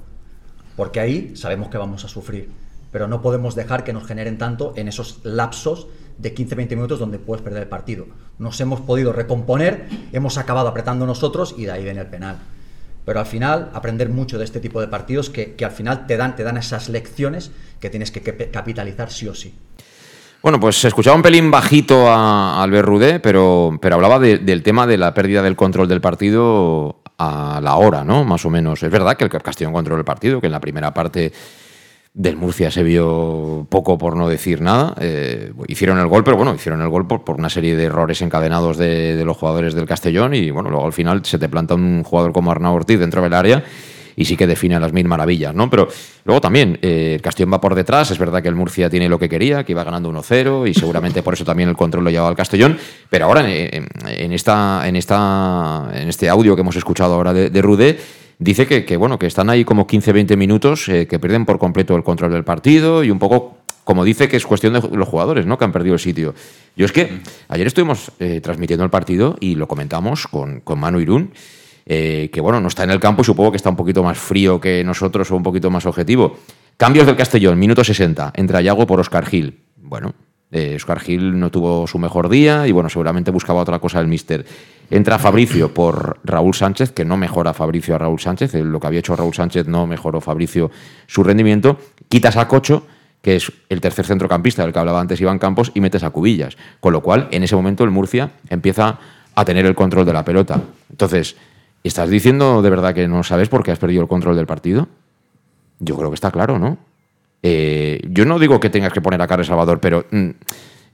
Porque ahí sabemos que vamos a sufrir. Pero no podemos dejar que nos generen tanto en esos lapsos de 15-20 minutos donde puedes perder el partido. Nos hemos podido recomponer, hemos acabado apretando nosotros y de ahí viene el penal. Pero al final, aprender mucho de este tipo de partidos que, que al final te dan, te dan esas lecciones que tienes que, capitalizar sí o sí. Bueno, pues se escuchaba un pelín bajito a, Albert Rudé, pero, pero hablaba de- del tema de la pérdida del control del partido a la hora, ¿no? Más o menos. Es verdad que el Castellón controló el partido, que en la primera parte del Murcia se vio poco por no decir nada. Eh, hicieron el gol, pero bueno, hicieron el gol por, por una serie de errores encadenados de, de los jugadores del Castellón y bueno, luego al final se te planta un jugador como Arnau Ortiz dentro del área y sí que define a las mil maravillas, ¿no? Pero luego también, eh, el Castellón va por detrás, es verdad que el Murcia tiene lo que quería, que iba ganando 1-0 y seguramente por eso también el control lo llevaba al Castellón, pero ahora en, en esta, en, esta, en este audio que hemos escuchado ahora de, de Rudé, dice que, que, bueno, que están ahí como 15-20 minutos eh, que pierden por completo el control del partido y un poco como dice que es cuestión de los jugadores, ¿no? Que han perdido el sitio. Yo es que ayer estuvimos eh, transmitiendo el partido y lo comentamos con, con Manu Irún, eh, que bueno, no está en el campo y supongo que está un poquito más frío que nosotros o un poquito más objetivo. Cambios del Castellón, minuto 60, entra Yago por Oscar Gil. Bueno, eh, Oscar Gil no tuvo su mejor día y bueno, seguramente buscaba otra cosa el míster. Entra Fabricio por Raúl Sánchez, que no mejora Fabricio a Raúl Sánchez, eh, lo que había hecho Raúl Sánchez no mejoró Fabricio su rendimiento. Quitas a Cocho, que es el tercer centrocampista del que hablaba antes Iván Campos, y metes a Cubillas. Con lo cual, en ese momento el Murcia empieza a tener el control de la pelota. Entonces, ¿estás diciendo de verdad que no sabes por qué has perdido el control del partido? Yo creo que está claro, ¿no? Eh, yo no digo que tengas que poner a Carles Salvador, pero mm,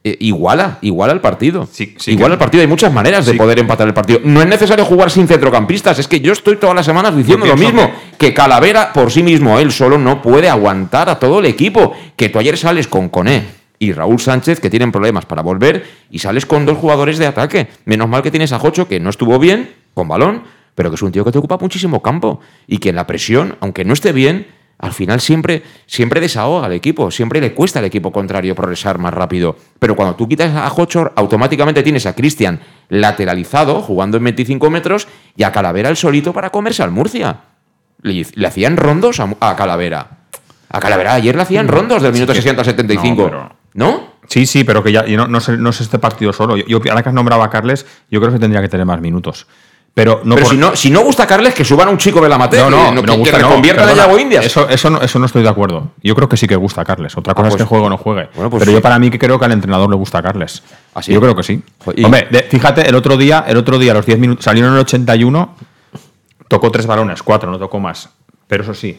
eh, iguala, iguala el partido. sí iguala que- el partido. Hay muchas maneras de poder empatar el partido. No es necesario jugar sin centrocampistas. Es que yo estoy todas las semanas diciendo lo mismo. Que Calavera por sí mismo, él solo, no puede aguantar a todo el equipo. Que tú ayer sales con Coné y Raúl Sánchez, que tienen problemas para volver, y sales con dos jugadores de ataque. Menos mal que tienes a Jocho, que no estuvo bien con balón, pero que es un tío que te ocupa muchísimo campo. Y que en la presión, aunque no esté bien, al final siempre, siempre desahoga al equipo, siempre le cuesta al equipo contrario progresar más rápido. Pero cuando tú quitas a Hochor, automáticamente tienes a Cristian lateralizado, jugando en 25 metros, y a Calavera el solito para comerse al Murcia. Le, le hacían rondos a, a Calavera. A Calavera ayer le hacían rondos del minuto Sí que- 60 a 75. No, pero- ¿No? Sí, sí, pero que ya no, no, sé, no sé este partido solo. Yo, yo- ahora que has nombrado a Carles, yo creo que tendría que tener más minutos. Pero no pero por- si, no, si no gusta Carles, que suban a un chico de la materia. No, no, que, no que no, reconviertan a perdona. Yago Indias. Eso, eso, no, eso no estoy de acuerdo. Yo creo que sí que gusta a Carles. Otra cosa Ah, es pues- que juegue o no juegue. Bueno, pues Pero sí. yo para mí que creo que al entrenador le gusta a Carles. ¿Ah? Yo creo que sí. Y- Hombre, de- fíjate, el otro día, el otro día, a los 10 minutos, salieron en el 81, tocó tres balones, cuatro, no tocó más. Pero eso sí,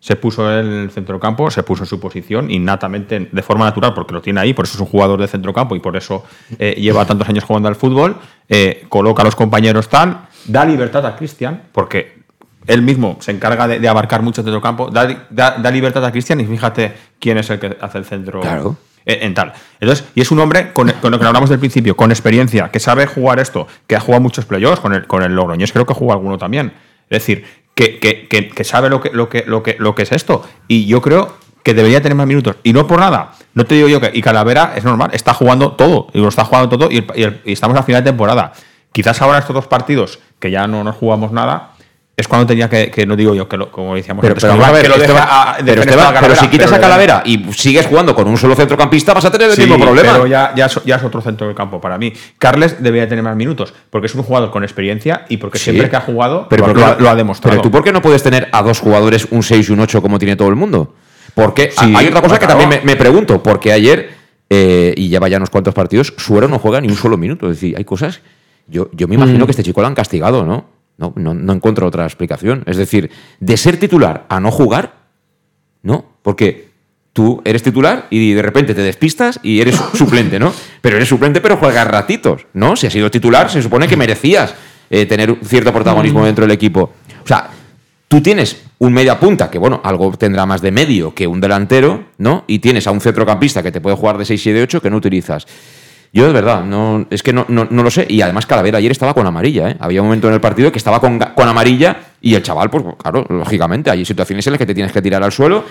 se puso en el centrocampo, se puso en su posición innatamente, de forma natural, porque lo tiene ahí, por eso es un jugador de centrocampo y por eso eh, lleva tantos años jugando al fútbol, eh, coloca a los compañeros tal, da libertad a Cristian, porque él mismo se encarga de, de abarcar mucho el centrocampo, da, da- da libertad a Cristian y fíjate quién es el que hace el centro Claro. en tal. Entonces, y es un hombre con, con lo que hablamos del principio, con experiencia, que sabe jugar esto, que ha jugado muchos playoffs con el, con el Logroñés, creo que jugó alguno también. Es decir, que, que- que- que sabe lo que, lo, que, lo, que, lo que es esto. Y yo creo que debería tener más minutos. Y no por nada. No te digo yo que. Y Calavera es normal, está jugando todo. Y lo está jugando todo. Y estamos a final de temporada. Quizás ahora estos dos partidos, que ya no nos jugamos nada, es cuando tenía que, que no digo yo, que lo, como decíamos Pero, antes, pero que vamos a ver, que lo deje Esteban, a- pero, dejen Esteban, a pero Calavera, si quitas pero a Calavera y sigues jugando con un solo centrocampista, vas a tener el Sí, mismo problema. Pero ya, ya, es, ya es otro centro del campo para mí. Carles debería tener más minutos, porque es un jugador con experiencia y porque Sí. siempre que ha jugado pero lo, ¿por qué lo ha- no- lo ha demostrado. Pero tú, ¿por qué no puedes tener a dos jugadores un 6 y un 8 como tiene todo el mundo? Porque Sí, hay otra cosa que también me, me pregunto, porque ayer, eh, y lleva ya unos cuantos partidos, Suero no juega ni un solo minuto. Es decir, hay cosas. Yo, yo me imagino Mm. que este chico lo han castigado, ¿no? No, no, no encuentro otra explicación. Es decir, de ser titular a no jugar, ¿no? Porque tú eres titular y de repente te despistas y eres suplente, ¿no? Pero eres suplente, pero juegas ratitos, ¿no? Si has sido titular, se supone que merecías eh, tener cierto protagonismo dentro del equipo. O sea, tú tienes un media punta, que bueno, algo tendrá más de medio que un delantero, ¿no? Y tienes a un centrocampista que te puede jugar de 6 y de 8 que no utilizas. Yo, de verdad, no, es que no, no, no lo sé. Y además, Calavera ayer estaba con amarilla, ¿eh? Había un momento en el partido que estaba con, con amarilla y el chaval, pues claro, lógicamente, hay situaciones en las que te tienes que tirar al suelo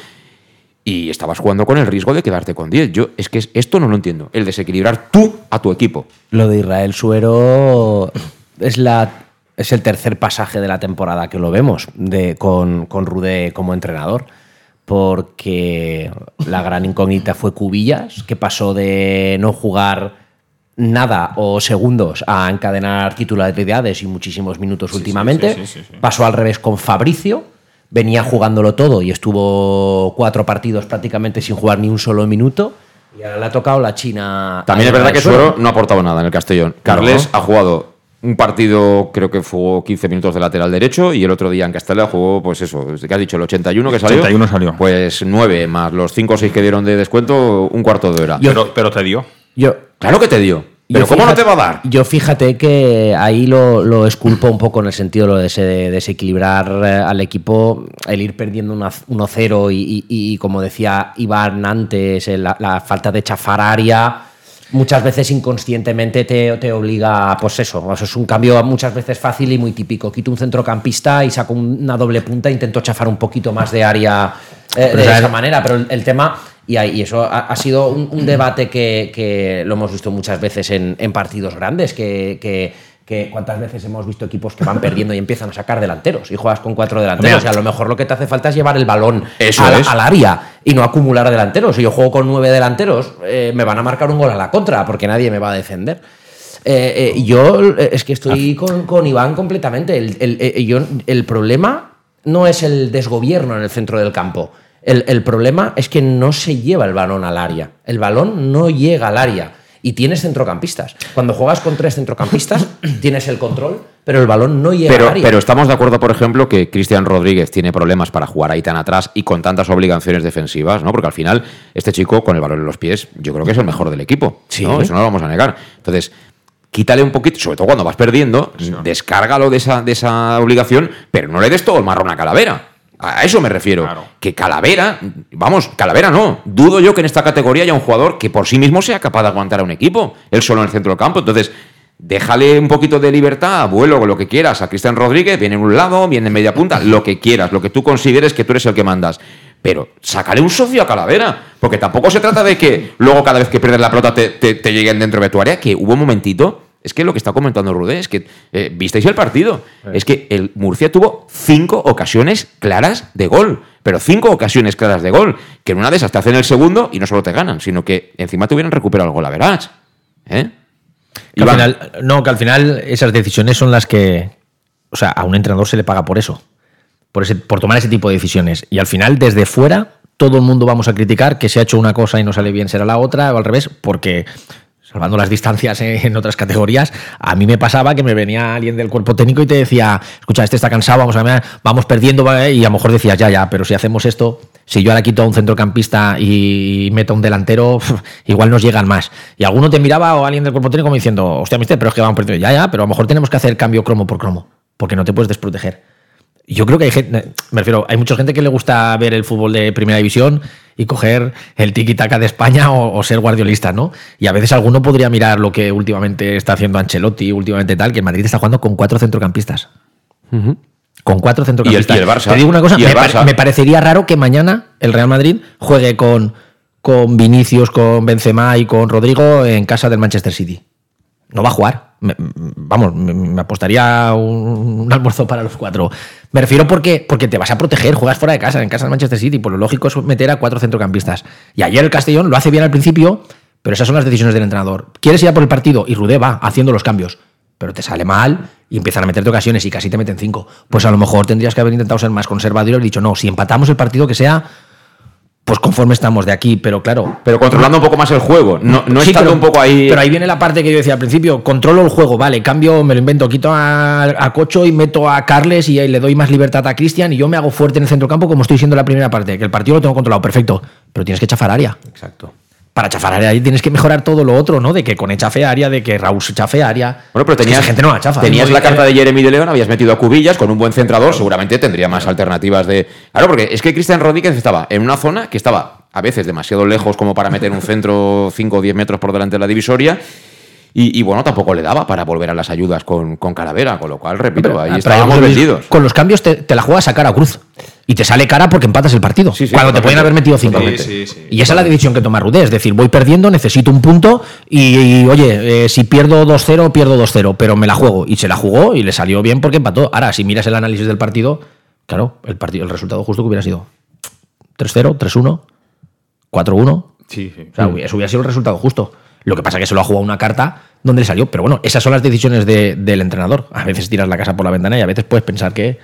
y estabas jugando con el riesgo de quedarte con 10. Yo, es que es- esto no lo entiendo. El desequilibrar tú a tu equipo. Lo de Israel Suero es la es el tercer pasaje de la temporada que lo vemos de, con, con Rudé como entrenador. Porque la gran incógnita fue Cubillas, que pasó de no jugar nada o segundos a encadenar titularidades y muchísimos minutos últimamente. sí, sí, sí, sí. Pasó al revés con Fabricio, venía jugándolo todo y estuvo cuatro partidos prácticamente sin jugar ni un solo minuto. Y ahora le ha tocado la China. También es verdad que Suero. Suero no ha aportado nada en el Castellón. Carles ha jugado un partido, creo que jugó 15 minutos de lateral derecho y el otro día en Castella jugó, pues eso, que has dicho, el 81 que salió. 81 salió. Pues 9 más los 5 o 6 que dieron de descuento, un cuarto de hora. pero, pero te dio. Yo, Claro que te dio. Pero Yo ¿cómo no fíjate- te va a dar? Yo fíjate que ahí lo, lo esculpo un poco en el sentido lo de ese- de desequilibrar eh, al equipo, el ir perdiendo una- 1-0 y, y- y, como decía Iván antes, el- la, la falta de chafar área, muchas veces inconscientemente te, te obliga, pues eso, eso es un cambio muchas veces fácil y muy típico. Quito un centrocampista y saco una doble punta, intento chafar un poquito más de área eh, de ¿sabes? esa manera, pero el, el tema, y, eso ha, ha sido un, un debate que, que lo hemos visto muchas veces en, en partidos grandes, que, que- que cuántas veces hemos visto equipos que van perdiendo y empiezan a sacar delanteros y juegas con cuatro delanteros, Mira. y a lo mejor lo que te hace falta es llevar el balón Eso al, área y no acumular delanteros. Si yo juego con nueve delanteros, eh, me van a marcar un gol a la contra, porque nadie me va a defender. Eh, eh, yo es que estoy con, con Iván completamente. El, el- yo- el problema no es el desgobierno en el centro del campo. El, el problema es que no se lleva el balón al área. El balón no llega al área. Y tienes centrocampistas. Cuando juegas con tres centrocampistas, tienes el control, pero el balón no llega Pero, al área. pero estamos de acuerdo, por ejemplo, que Cristian Rodríguez tiene problemas para jugar ahí tan atrás y con tantas obligaciones defensivas, ¿no? Porque al final, este chico con el balón en los pies, yo creo que es el mejor del equipo. Sí. ¿no? Eso no lo vamos a negar. Entonces, quítale un poquito, sobre todo cuando vas perdiendo, descárgalo de esa, de esa obligación, pero no le des todo el marrón a Calavera. A eso me refiero. Que Calavera, vamos, Calavera no. Dudo yo que en esta categoría haya un jugador que por sí mismo sea capaz de aguantar a un equipo, él solo en el centro del campo. Entonces, déjale un poquito de libertad, vuelo, lo que quieras. A Cristian Rodríguez, viene en un lado, viene en media punta, lo que quieras, lo que tú consideres que tú eres el que mandas. Pero sácale un socio a Calavera, porque tampoco se trata de que luego cada vez que pierdes la pelota te, te- te lleguen dentro de tu área, que hubo un momentito. Es que lo que está comentando Rudé es que eh, visteis el partido. Es que el Murcia tuvo cinco ocasiones claras de gol. Pero cinco ocasiones claras de gol. Que en una de esas te hacen el segundo y no solo te ganan, sino que encima te hubieran recuperado el gol a verás. ¿Eh? Que al Iván. final, no, que al final esas decisiones son las que. O sea, a un entrenador se le paga por eso. Por, ese, por tomar ese tipo de decisiones. Y al final, desde fuera, todo el mundo vamos a criticar que se ha hecho una cosa y no sale bien, será la otra, o al revés, porque salvando las distancias en otras categorías, a mí me pasaba que me venía alguien del cuerpo técnico y te decía, escucha, este está cansado, vamos a vamos perdiendo, y a lo mejor decías, ya, ya, pero si hacemos esto, si yo ahora quito a un centrocampista y meto a un delantero, igual nos llegan más. Y alguno te miraba o alguien del cuerpo técnico como diciendo, hostia, mister, pero es que vamos perdiendo, ya, ya, pero a lo mejor tenemos que hacer cambio cromo por cromo, porque no te puedes desproteger. Yo creo que hay gente, me refiero, hay mucha gente que le gusta ver el fútbol de primera división y coger el tiki-taka de España o, ser guardiolista, ¿no? Y a veces alguno podría mirar lo que últimamente está haciendo Ancelotti, últimamente tal, que en Madrid está jugando con cuatro centrocampistas. Con cuatro centrocampistas. Y el, Barça. Te digo una cosa, me, parecería raro que mañana el Real Madrid juegue con, con Vinicius, con Benzema y con Rodrigo en casa del Manchester City. No va a jugar vamos, me, apostaría un, almuerzo para los cuatro. Me refiero porque, porque te vas a proteger, juegas fuera de casa, en casa del Manchester City, por lo lógico es meter a cuatro centrocampistas. Y ayer el Castellón lo hace bien al principio, pero esas son las decisiones del entrenador. Quieres ir a por el partido y Rudé va haciendo los cambios, pero te sale mal y empiezan a meterte ocasiones y casi te meten cinco. Pues a lo mejor tendrías que haber intentado ser más conservador y haber dicho, no, si empatamos el partido que sea pues conforme estamos de aquí, pero claro. Pero controlando un poco más el juego, no, no estando un poco ahí. Pero ahí viene la parte que yo decía al principio: controlo el juego, vale, cambio, me lo invento, quito a, Cocho y meto a Carles y le doy más libertad a Cristian y yo me hago fuerte en el centro campo como estoy siendo la primera parte, que el partido lo tengo controlado, perfecto. Pero tienes que chafar área. Exacto para chafar ahí tienes que mejorar todo lo otro, ¿no? De que con chafe área, de que Raúl se chafe área. Bueno, pero tenías, gente no la chafa. Tenías la carta de Jeremy de León, habías metido a Cubillas con un buen centrador, seguramente tendría más alternativas de. Claro, porque es que Cristian Rodríguez estaba en una zona que estaba a veces demasiado lejos como para meter un centro 5 o 10 metros por delante de la divisoria. Y, bueno, tampoco le daba para volver a las ayudas con, con Calavera, con lo cual, repito, ahí estábamos vendidos. Con los cambios te, la juegas a cara cruz. Y te sale cara porque empatas el partido. cuando te pueden haber metido cinco. y esa es la decisión que toma Rudé. Es decir, voy perdiendo, necesito un punto y, oye, eh, si pierdo 2-0, pierdo 2-0, pero me la juego. Y se la jugó y le salió bien porque empató. Ahora, si miras el análisis del partido, claro, el, partido, el resultado justo que hubiera sido 3-0, 3-1. 4-1. Sí, sí. O sea, eso hubiera sido el resultado justo. Lo que pasa es que se lo ha jugado una carta donde le salió. Pero bueno, esas son las decisiones del entrenador. A veces tiras la casa por la ventana y a veces puedes pensar que,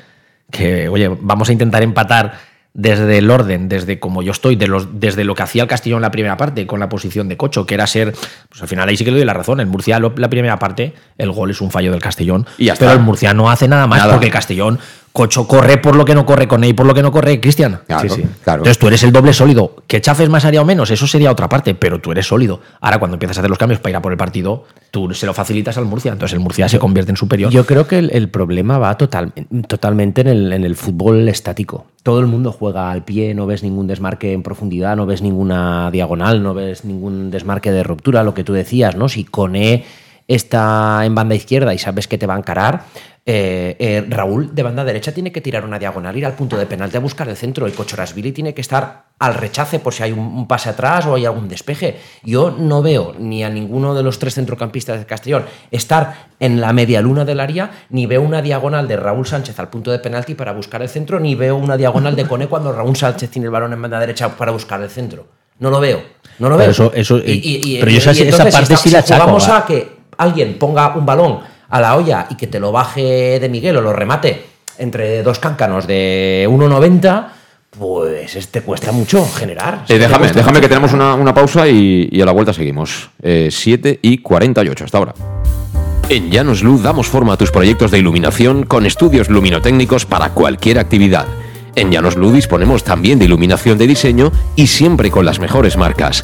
que oye, vamos a intentar empatar desde el orden, desde como yo estoy, de los, desde lo que hacía el Castillo en la primera parte, con la posición de Cocho, que era ser, pues al final ahí sí que le doy la razón, en Murcia la primera parte, el gol es un fallo del Castellón, y pero el Murcia no hace nada más porque el Castellón Cocho corre por lo que no corre con él, por lo que no corre Cristian. Claro, sí, claro. Entonces tú eres el doble sólido. Que chafes más área o menos, eso sería otra parte, pero tú eres sólido. Ahora, cuando empiezas a hacer los cambios para ir a por el partido, tú se lo facilitas al Murcia. Entonces el Murcia se convierte en superior. Yo creo que el, problema va total, totalmente en el, en el fútbol estático. Todo el mundo juega al pie, no ves ningún desmarque en profundidad, no ves ninguna diagonal, no ves ningún desmarque de ruptura, lo que tú decías, ¿no? Si Cone está en banda izquierda y sabes que te va a encarar, eh, eh, Raúl de banda derecha tiene que tirar una diagonal, ir al punto de penalti a buscar el centro. Y Cochorasvili tiene que estar al rechace por si hay un, pase atrás o hay algún despeje. Yo no veo ni a ninguno de los tres centrocampistas de Castellón estar en la media luna del área, ni veo una diagonal de Raúl Sánchez al punto de penalti para buscar el centro, ni veo una diagonal de Cone cuando Raúl Sánchez tiene el balón en banda derecha para buscar el centro. No lo veo. No lo veo. Eso, eso, pero yo esa, parte sí la Vamos a que alguien ponga un balón a la olla y que te lo baje de Miguel o lo remate entre dos cáncanos de 1,90, pues este cuesta mucho generar. Eh, déjame, déjame que tenemos una, pausa y, a la vuelta seguimos. 7 eh, y 48 hasta ahora. En Llanos Luz damos forma a tus proyectos de iluminación con estudios luminotécnicos para cualquier actividad. En Llanos Luz disponemos también de iluminación de diseño y siempre con las mejores marcas.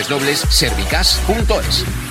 www.servicas.es.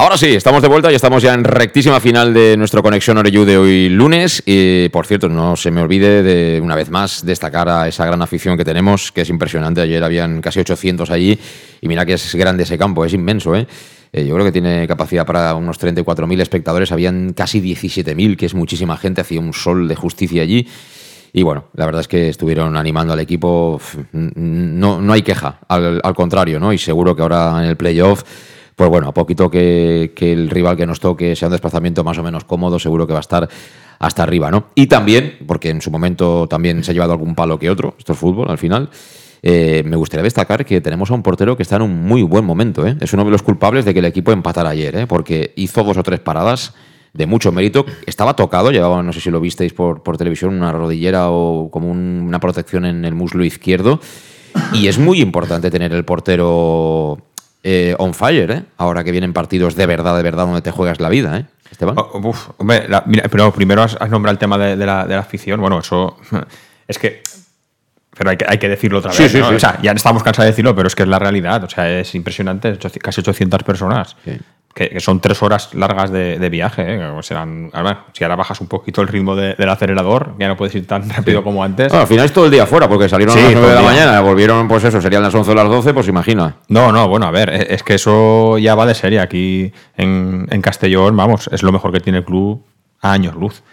Ahora sí, estamos de vuelta y estamos ya en rectísima final de nuestro Conexión Oreyu de hoy lunes. Y por cierto, no se me olvide de una vez más destacar a esa gran afición que tenemos, que es impresionante. Ayer habían casi 800 allí y mira que es grande ese campo, es inmenso, ¿eh? Eh, yo creo que tiene capacidad para unos 34.000 espectadores. Habían casi 17.000, que es muchísima gente. Hacía un sol de justicia allí. Y bueno, la verdad es que estuvieron animando al equipo. No, no hay queja, al, al contrario, ¿no? Y seguro que ahora en el playoff pues bueno, a poquito que, el rival que nos toque sea un desplazamiento más o menos cómodo, seguro que va a estar hasta arriba, ¿no? Y también, porque en su momento también se ha llevado algún palo que otro, esto es fútbol al final, eh, me gustaría destacar que tenemos a un portero que está en un muy buen momento, ¿eh? Es uno de los culpables de que el equipo empatara ayer, ¿eh? Porque hizo dos o tres paradas de mucho mérito. Estaba tocado, llevaba, no sé si lo visteis por, televisión, una rodillera o como un, una protección en el muslo izquierdo. Y es muy importante tener el portero eh, on fire, ¿eh? Ahora que vienen partidos de verdad, de verdad, donde te juegas la vida, ¿eh? Esteban. Oh, uf, hombre, la, mira, pero primero has, has, nombrado el tema de, de, la, de, la, afición. Bueno, eso es que. Pero hay que, hay que decirlo otra vez. Sí, sí, ¿no? sí. O sea, ya estamos cansados de decirlo, pero es que es la realidad. O sea, es impresionante. Casi 800 personas. Que, que, son tres horas largas de, de viaje. ¿eh? Serán, ver, si ahora bajas un poquito el ritmo de, del acelerador, ya no puedes ir tan rápido como antes. Bueno, al final es todo el día fuera, porque salieron Sí, a las 9 de la día. mañana, volvieron, pues eso, serían las 11 o las 12, pues imagina. No, no, bueno, a ver, e, es que eso ya va de serie. Aquí en, en Castellón, vamos, es lo mejor que tiene el club a años luz.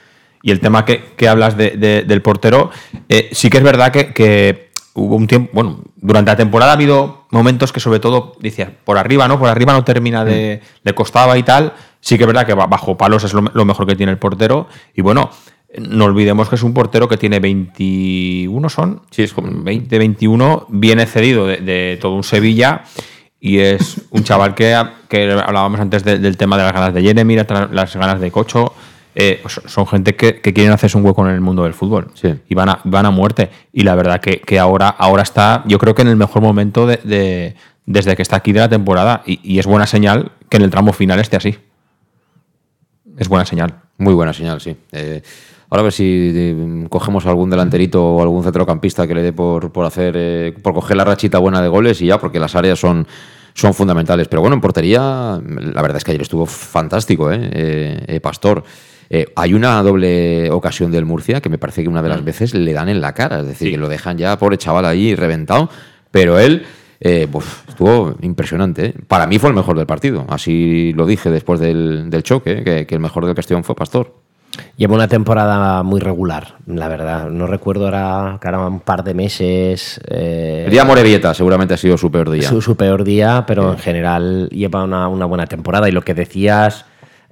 Y el tema que, que hablas de, de, del portero, eh, sí que es verdad que, que, hubo un tiempo, bueno, durante la temporada ha habido momentos que sobre todo, decías, por arriba, ¿no? Por arriba no termina de, le costaba y tal. Sí que es verdad que bajo palos es lo, lo mejor que tiene el portero. Y bueno, no olvidemos que es un portero que tiene 21, son. Sí, es como 20, 21, viene cedido de, de todo un Sevilla y es un chaval que, que hablábamos antes de, del tema de las ganas de Jeremy, las ganas de Cocho. Eh, son gente que, que, quieren hacerse un hueco en el mundo del fútbol sí. y van a, van a muerte. Y la verdad que, que ahora, ahora está, yo creo que en el mejor momento de, de desde que está aquí de la temporada. Y, y, es buena señal que en el tramo final esté así. Es buena señal. Muy buena señal, sí. Eh, ahora a ver si eh, cogemos algún delanterito o algún centrocampista que le dé por, por hacer, por coger la rachita buena de goles y ya, porque las áreas son, son fundamentales. Pero bueno, en portería, la verdad es que ayer estuvo fantástico, ¿eh? Pastor. Eh, hay una doble ocasión del Murcia que me parece que una de las veces le dan en la cara, es decir, sí. que lo dejan ya, pobre chaval, ahí reventado, pero él eh, pues, estuvo impresionante. ¿eh? Para mí fue el mejor del partido, así lo dije después del, del choque, que, que, el mejor del Castellón fue Pastor. Lleva una temporada muy regular, la verdad. No recuerdo ahora, que era un par de meses. Eh, el día Morevieta seguramente ha sido su peor día. Su, su peor día, pero en general lleva una, una buena temporada. Y lo que decías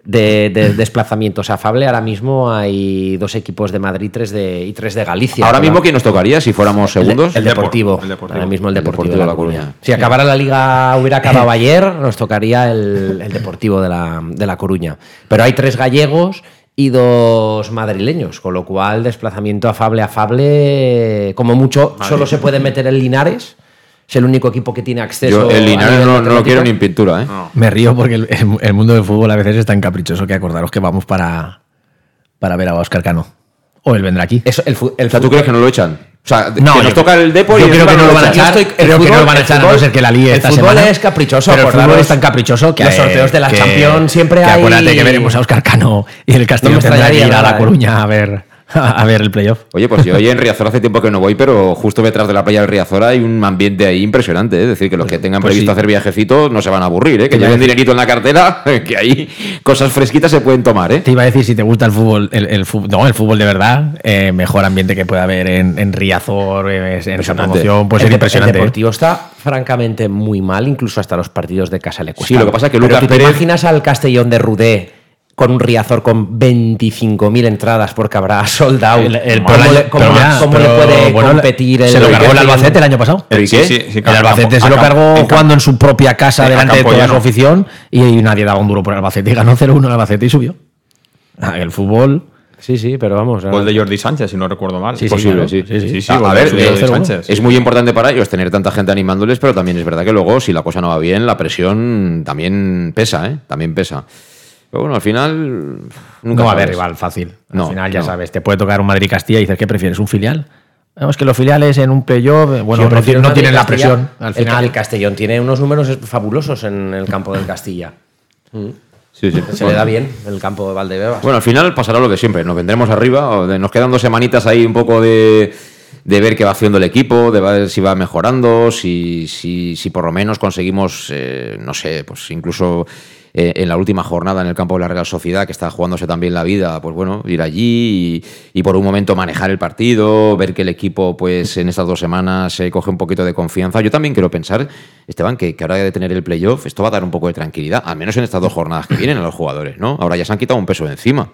de, de, desplazamientos afable. Ahora mismo hay dos equipos de Madrid tres de, y tres de Galicia. Ahora mismo, ¿quién nos tocaría si fuéramos segundos? El, el, deportivo. el deportivo. Ahora mismo el Deportivo, el deportivo de, la Coruña. Coruña. Si acabara la liga, hubiera acabado ayer, nos tocaría el, el Deportivo de la, de la Coruña. Pero hay tres gallegos y dos madrileños, con lo cual desplazamiento afable afable, como mucho, Madrid. solo se puede meter en Linares. Es el único equipo que tiene acceso. Yo el Linares no, no, lo quiero ni en pintura, ¿eh? No. Me río porque el, el, mundo del fútbol a veces es tan caprichoso que acordaros que vamos para, para ver a Oscar Cano. O él vendrá aquí. Eso, el, el, o sea, ¿tú crees que no lo echan? O sea, no, que nos toca el Depor y creo que no lo van a echar. Estoy, creo fútbol, que no lo van a echar fútbol, a no ser que la liga esta el fútbol semana. es caprichoso, pero el fútbol es tan caprichoso que los sorteos de la que, Champions siempre que hay. Acuérdate que veremos a Oscar Cano y el Castillo No tendrá que ir a La nada, Coruña a ver. a ver el playoff. Oye, pues yo hoy en Riazor hace tiempo que no voy, pero justo detrás de la playa del Riazor hay un ambiente ahí impresionante. ¿eh? Es decir, que los que tengan pues previsto sí. hacer viajecitos no se van a aburrir, ¿eh? que lleven dinerito en la cartera, que ahí cosas fresquitas se pueden tomar. ¿eh? Te iba a decir, si te gusta el fútbol, el, el fútbol, no, el fútbol de verdad, eh, mejor ambiente que puede haber en, en Riazor, en esa promoción, puede el, ser impresionante. el ¿eh? Deportivo está francamente muy mal, incluso hasta los partidos de casa le cuesta. Sí, lo que pasa es que Pero Lucas ¿tú te Pérez- imaginas al Castellón de Rudé con un Riazor con 25.000 entradas porque habrá sold out? El- el- ¿Cómo, le, cómo pero puede bueno, competir el Se lo cargó el? Albacete el año pasado. ¿El Sí, qué? sí, sí, El campo- Albacete se lo cargó campo- jugando en su propia casa delante de toda su afición y nadie daba un duro por el Albacete. Y ganó 0-1 el Albacete y subió. Ah, El fútbol. Sí, sí, pero vamos. Gol de Jordi Sánchez, si no recuerdo mal. Sí, sí, Posible, claro. sí. Sí, sí. Sí, sí, a, gol a de ver, Jordi eh, Sánchez. es muy importante para ellos tener tanta gente animándoles, pero también es verdad que luego, si la cosa no va bien, la presión también pesa, ¿eh? También pesa. Pero bueno, al final. Nunca no va a haber rival fácil. Al No, final, ya no. sabes, te puede tocar un Madrid-Castilla y dices, ¿qué prefieres? ¿Un filial? Vamos, que los filiales en un playoff, eh, bueno, no, tienen- no Madrid tienen la presión. Al El- final, el Castellón tiene unos números fabulosos en el campo del Castilla. Sí, sí. Se le da bien el campo de Valdebebas. Bueno, al final pasará lo de siempre. Nos vendremos arriba. o de- Nos quedan dos semanitas ahí un poco de, de ver qué va haciendo el equipo, de ver si va mejorando, si, si, si por lo menos conseguimos, eh, no sé, pues incluso eh, en la última jornada en el campo de la Real Sociedad, que está jugándose también la vida, pues bueno, ir allí y, y por un momento manejar el partido, ver que el equipo, pues en estas dos semanas se coge un poquito de confianza. Yo también quiero pensar, Esteban, que, que ahora de tener el playoff, esto va a dar un poco de tranquilidad, al menos en estas dos jornadas que vienen a los jugadores, ¿no? Ahora ya se han quitado un peso de encima.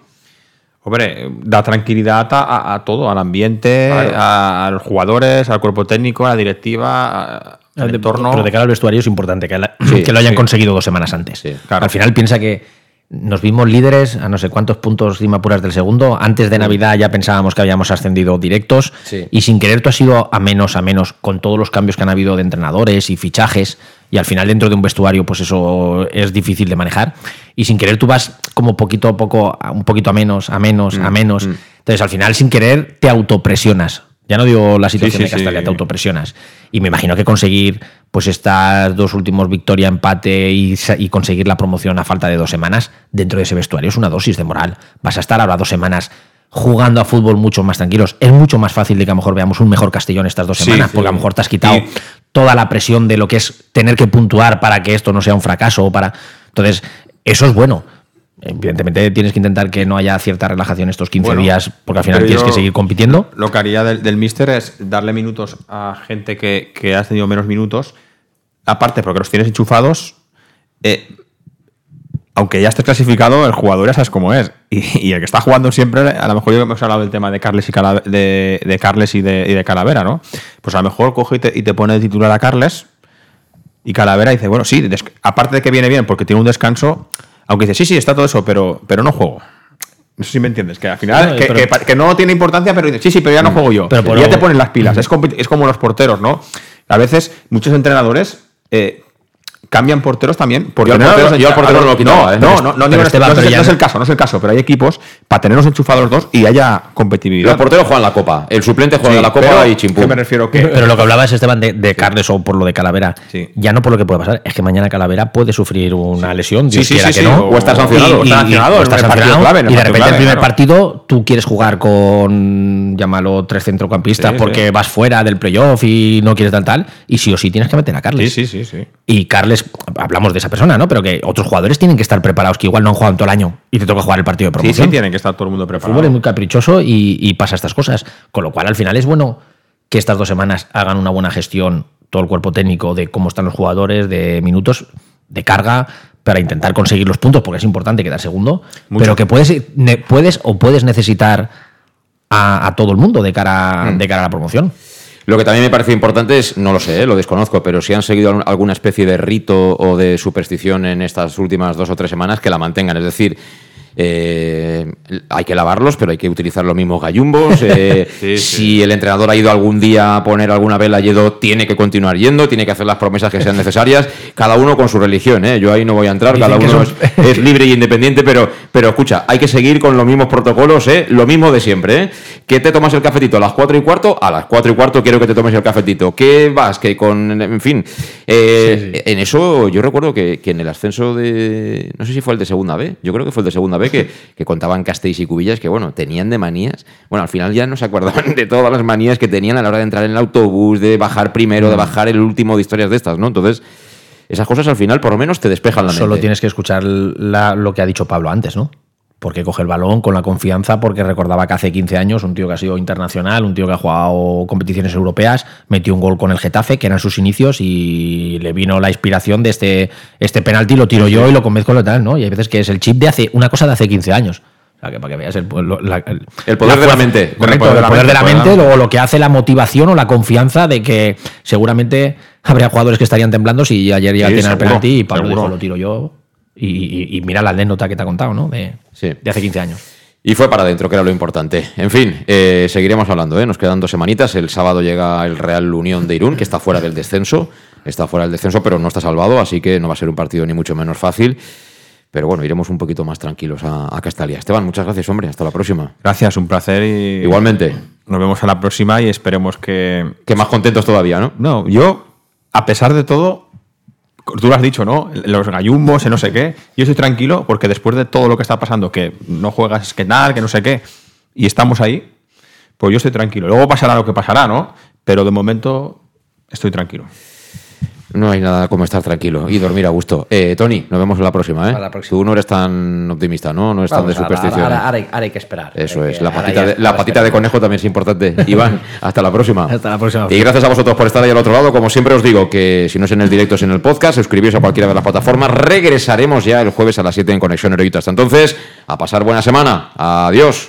Hombre, da tranquilidad a, a- a todo, al ambiente, Claro. a, a los jugadores, al cuerpo técnico, a la directiva, a- de- entorno. Pero de cara al vestuario es importante que, la- Sí, que lo hayan sí. conseguido dos semanas antes. claro. Al final piensa que nos vimos líderes a no sé cuántos puntos Dima Puras del segundo. Antes de Navidad ya pensábamos que habíamos ascendido directos. Y sin querer tú has ido a menos, a menos, con todos los cambios que han habido de entrenadores y fichajes. Y al final dentro de un vestuario, pues eso es difícil de manejar. Y sin querer tú vas como poquito a poco, un poquito a menos, a menos, Mm, a menos. Entonces al final sin querer te autopresionas. Ya no digo la situación sí, de Castalia, sí. te autopresionas. Y me imagino que conseguir pues estas dos últimos victoria, empate y, y conseguir la promoción a falta de dos semanas dentro de ese vestuario es una dosis de moral. Vas a estar ahora dos semanas jugando a fútbol mucho más tranquilos. Es mucho más fácil de que a lo mejor veamos un mejor Castellón estas dos Sí, semanas, sí. porque a lo mejor te has quitado toda la presión de lo que es tener que puntuar para que esto no sea un fracaso o para. Entonces, eso es bueno. Evidentemente tienes que intentar que no haya cierta relajación estos 15 Bueno, días, porque al final tienes que seguir compitiendo. Lo que haría del, del Mister es darle minutos a gente que, que has tenido menos minutos. Aparte, porque los tienes enchufados. eh, aunque ya estés clasificado, el jugador ya sabes cómo es. Y, y el que está jugando siempre, a lo mejor yo hemos hablado del tema de Carles y, Cala- de, de Carles y de, y de Calavera, ¿no? Pues a lo mejor coge y te, y te pone de titular a Carles y Calavera dice, bueno, sí, aparte de que viene bien porque tiene un descanso, aunque dice, sí, sí, está todo eso, pero, pero no juego. No sé si me entiendes, que al final, No, que, pero- que pa- que no tiene importancia, pero dice, sí, sí, pero ya no juego yo. pero ya te ponen las pilas. Es, compi- es como los porteros, ¿no? A veces muchos entrenadores eh, cambian porteros también. Yo portero- porteros yo al portero enchufados. no lo quitaba, no, ¿eh? no, no, no, digo- Esteban, no es- no no- el caso, no es el caso, pero hay equipos para tenerlos enchufados dos y haya competitividad. Los porteros juegan la copa, el suplente juega Sí, la copa pero y chimpú. ¿qué me refiero? Que Pero lo que hablaba es Esteban de, de Carles o por lo de Calavera. Sí. Ya no por lo que puede pasar, es que mañana Calavera puede sufrir una lesión, Sí, Dios sí, quiera sí, que sí, no. o está sancionado, y de repente el primer partido tú quieres jugar con, llámalo, tres centrocampistas porque vas fuera del playoff y no quieres tal tal, y sí o sí tienes que meter a Carles. sí, sí, sí. Y Carles, hablamos de esa persona, ¿no? Pero que otros jugadores tienen que estar preparados, que igual no han jugado en todo el año y te toca jugar el partido de Sí, promoción. sí, tienen que estar todo el mundo El preparado. fútbol es muy caprichoso y, y pasa estas cosas. Con lo cual, al final es bueno que estas dos semanas hagan una buena gestión, todo el cuerpo técnico, de cómo están los jugadores, de minutos, de carga, para intentar conseguir los puntos, porque es importante quedar segundo. Mucho. Pero que puedes, ne- puedes o puedes necesitar a, a todo el mundo de cara, Mm. de cara a la promoción. Lo que también me parece importante es, no lo sé, eh, lo desconozco, pero si han seguido al- alguna especie de rito o de superstición en estas últimas dos o tres semanas, que la mantengan. Es decir, eh, hay que lavarlos, pero hay que utilizar los mismos gallumbos. eh, Sí, sí. Si el entrenador ha ido algún día a poner alguna vela yendo, tiene que continuar yendo, tiene que hacer las promesas que sean necesarias, cada uno con su religión. ¿eh? Yo ahí no voy a entrar, Dicen cada uno son- es, es libre y independiente, pero, pero escucha, hay que seguir con los mismos protocolos, ¿eh? lo mismo de siempre. ¿eh? ¿Que te tomas el cafetito a las 4 y cuarto? A las 4 y cuarto quiero que te tomes el cafetito. ¿Qué vas? Que con, en fin, En eso yo recuerdo que, que en el ascenso de. No sé si fue el de segunda B. Yo creo que fue el de segunda B que, que contaban Castells y Cubillas que, bueno, tenían de manías. Bueno, al final ya no se acordaban de todas las manías que tenían a la hora de entrar en el autobús, de bajar primero, Mm. de bajar el último de historias de estas, ¿no? Entonces, esas cosas al final por lo menos te despejan la mente. Solo tienes que escuchar la- lo que ha dicho Pablo antes, ¿no? Porque coge el balón con la confianza, porque recordaba que hace 15 años un tío que ha sido internacional, un tío que ha jugado competiciones europeas, metió un gol con el Getafe, que eran sus inicios, y le vino la inspiración de este, este penalti, lo tiro yo y lo convenzco lo tal, ¿no? Y hay veces que es el chip de hace una cosa de hace 15 años. O sea, que para que veas el, lo- la- el- El poder de la mente. Correcto, el poder de la mente, luego lo que hace la motivación o la confianza de que seguramente habría jugadores que estarían temblando si ayer ya Sí, tienen el penalti y Pablo dijo, lo tiro yo. Y, y- y mira la anécdota que te ha contado, ¿no? De, de hace 15 años. Y fue para adentro, que era lo importante. En fin, eh, seguiremos hablando, ¿eh? Nos quedan dos semanitas. El sábado llega el Real Unión de Irún, que está fuera del descenso. Está fuera del descenso, pero no está salvado, así que no va a ser un partido ni mucho menos fácil. Pero bueno, iremos un poquito más tranquilos a, a Castalia. Esteban, muchas gracias, hombre. Hasta la próxima. Gracias, un placer y. Igualmente. Nos vemos a la próxima y esperemos que. Que más contentos todavía, ¿no? No, yo, a pesar de todo, tú lo has dicho, ¿no? Los gallumbos, no sé qué. Yo estoy tranquilo porque después de todo lo que está pasando, que no juegas, que tal, que no sé qué, y estamos ahí, pues yo estoy tranquilo. Luego pasará lo que pasará, ¿no? Pero de momento estoy tranquilo. No hay nada como estar tranquilo y dormir a gusto. Eh, Tony, nos vemos la próxima, ¿eh? A la próxima. Tú no eres tan optimista, ¿no? No eres tan de superstición. Ahora, ahora hay, ahora hay que esperar. Eso es, que- la patita, de, la patita de conejo también es importante. Iván, hasta la próxima. Hasta la próxima. Y gracias a vosotros por estar ahí al otro lado. Como siempre os digo, que si no es en el directo, es en el podcast. Suscribíos a cualquiera de las plataformas. Regresaremos ya el jueves a las 7 en Conexión Heroíta. Hasta entonces, a pasar buena semana. Adiós.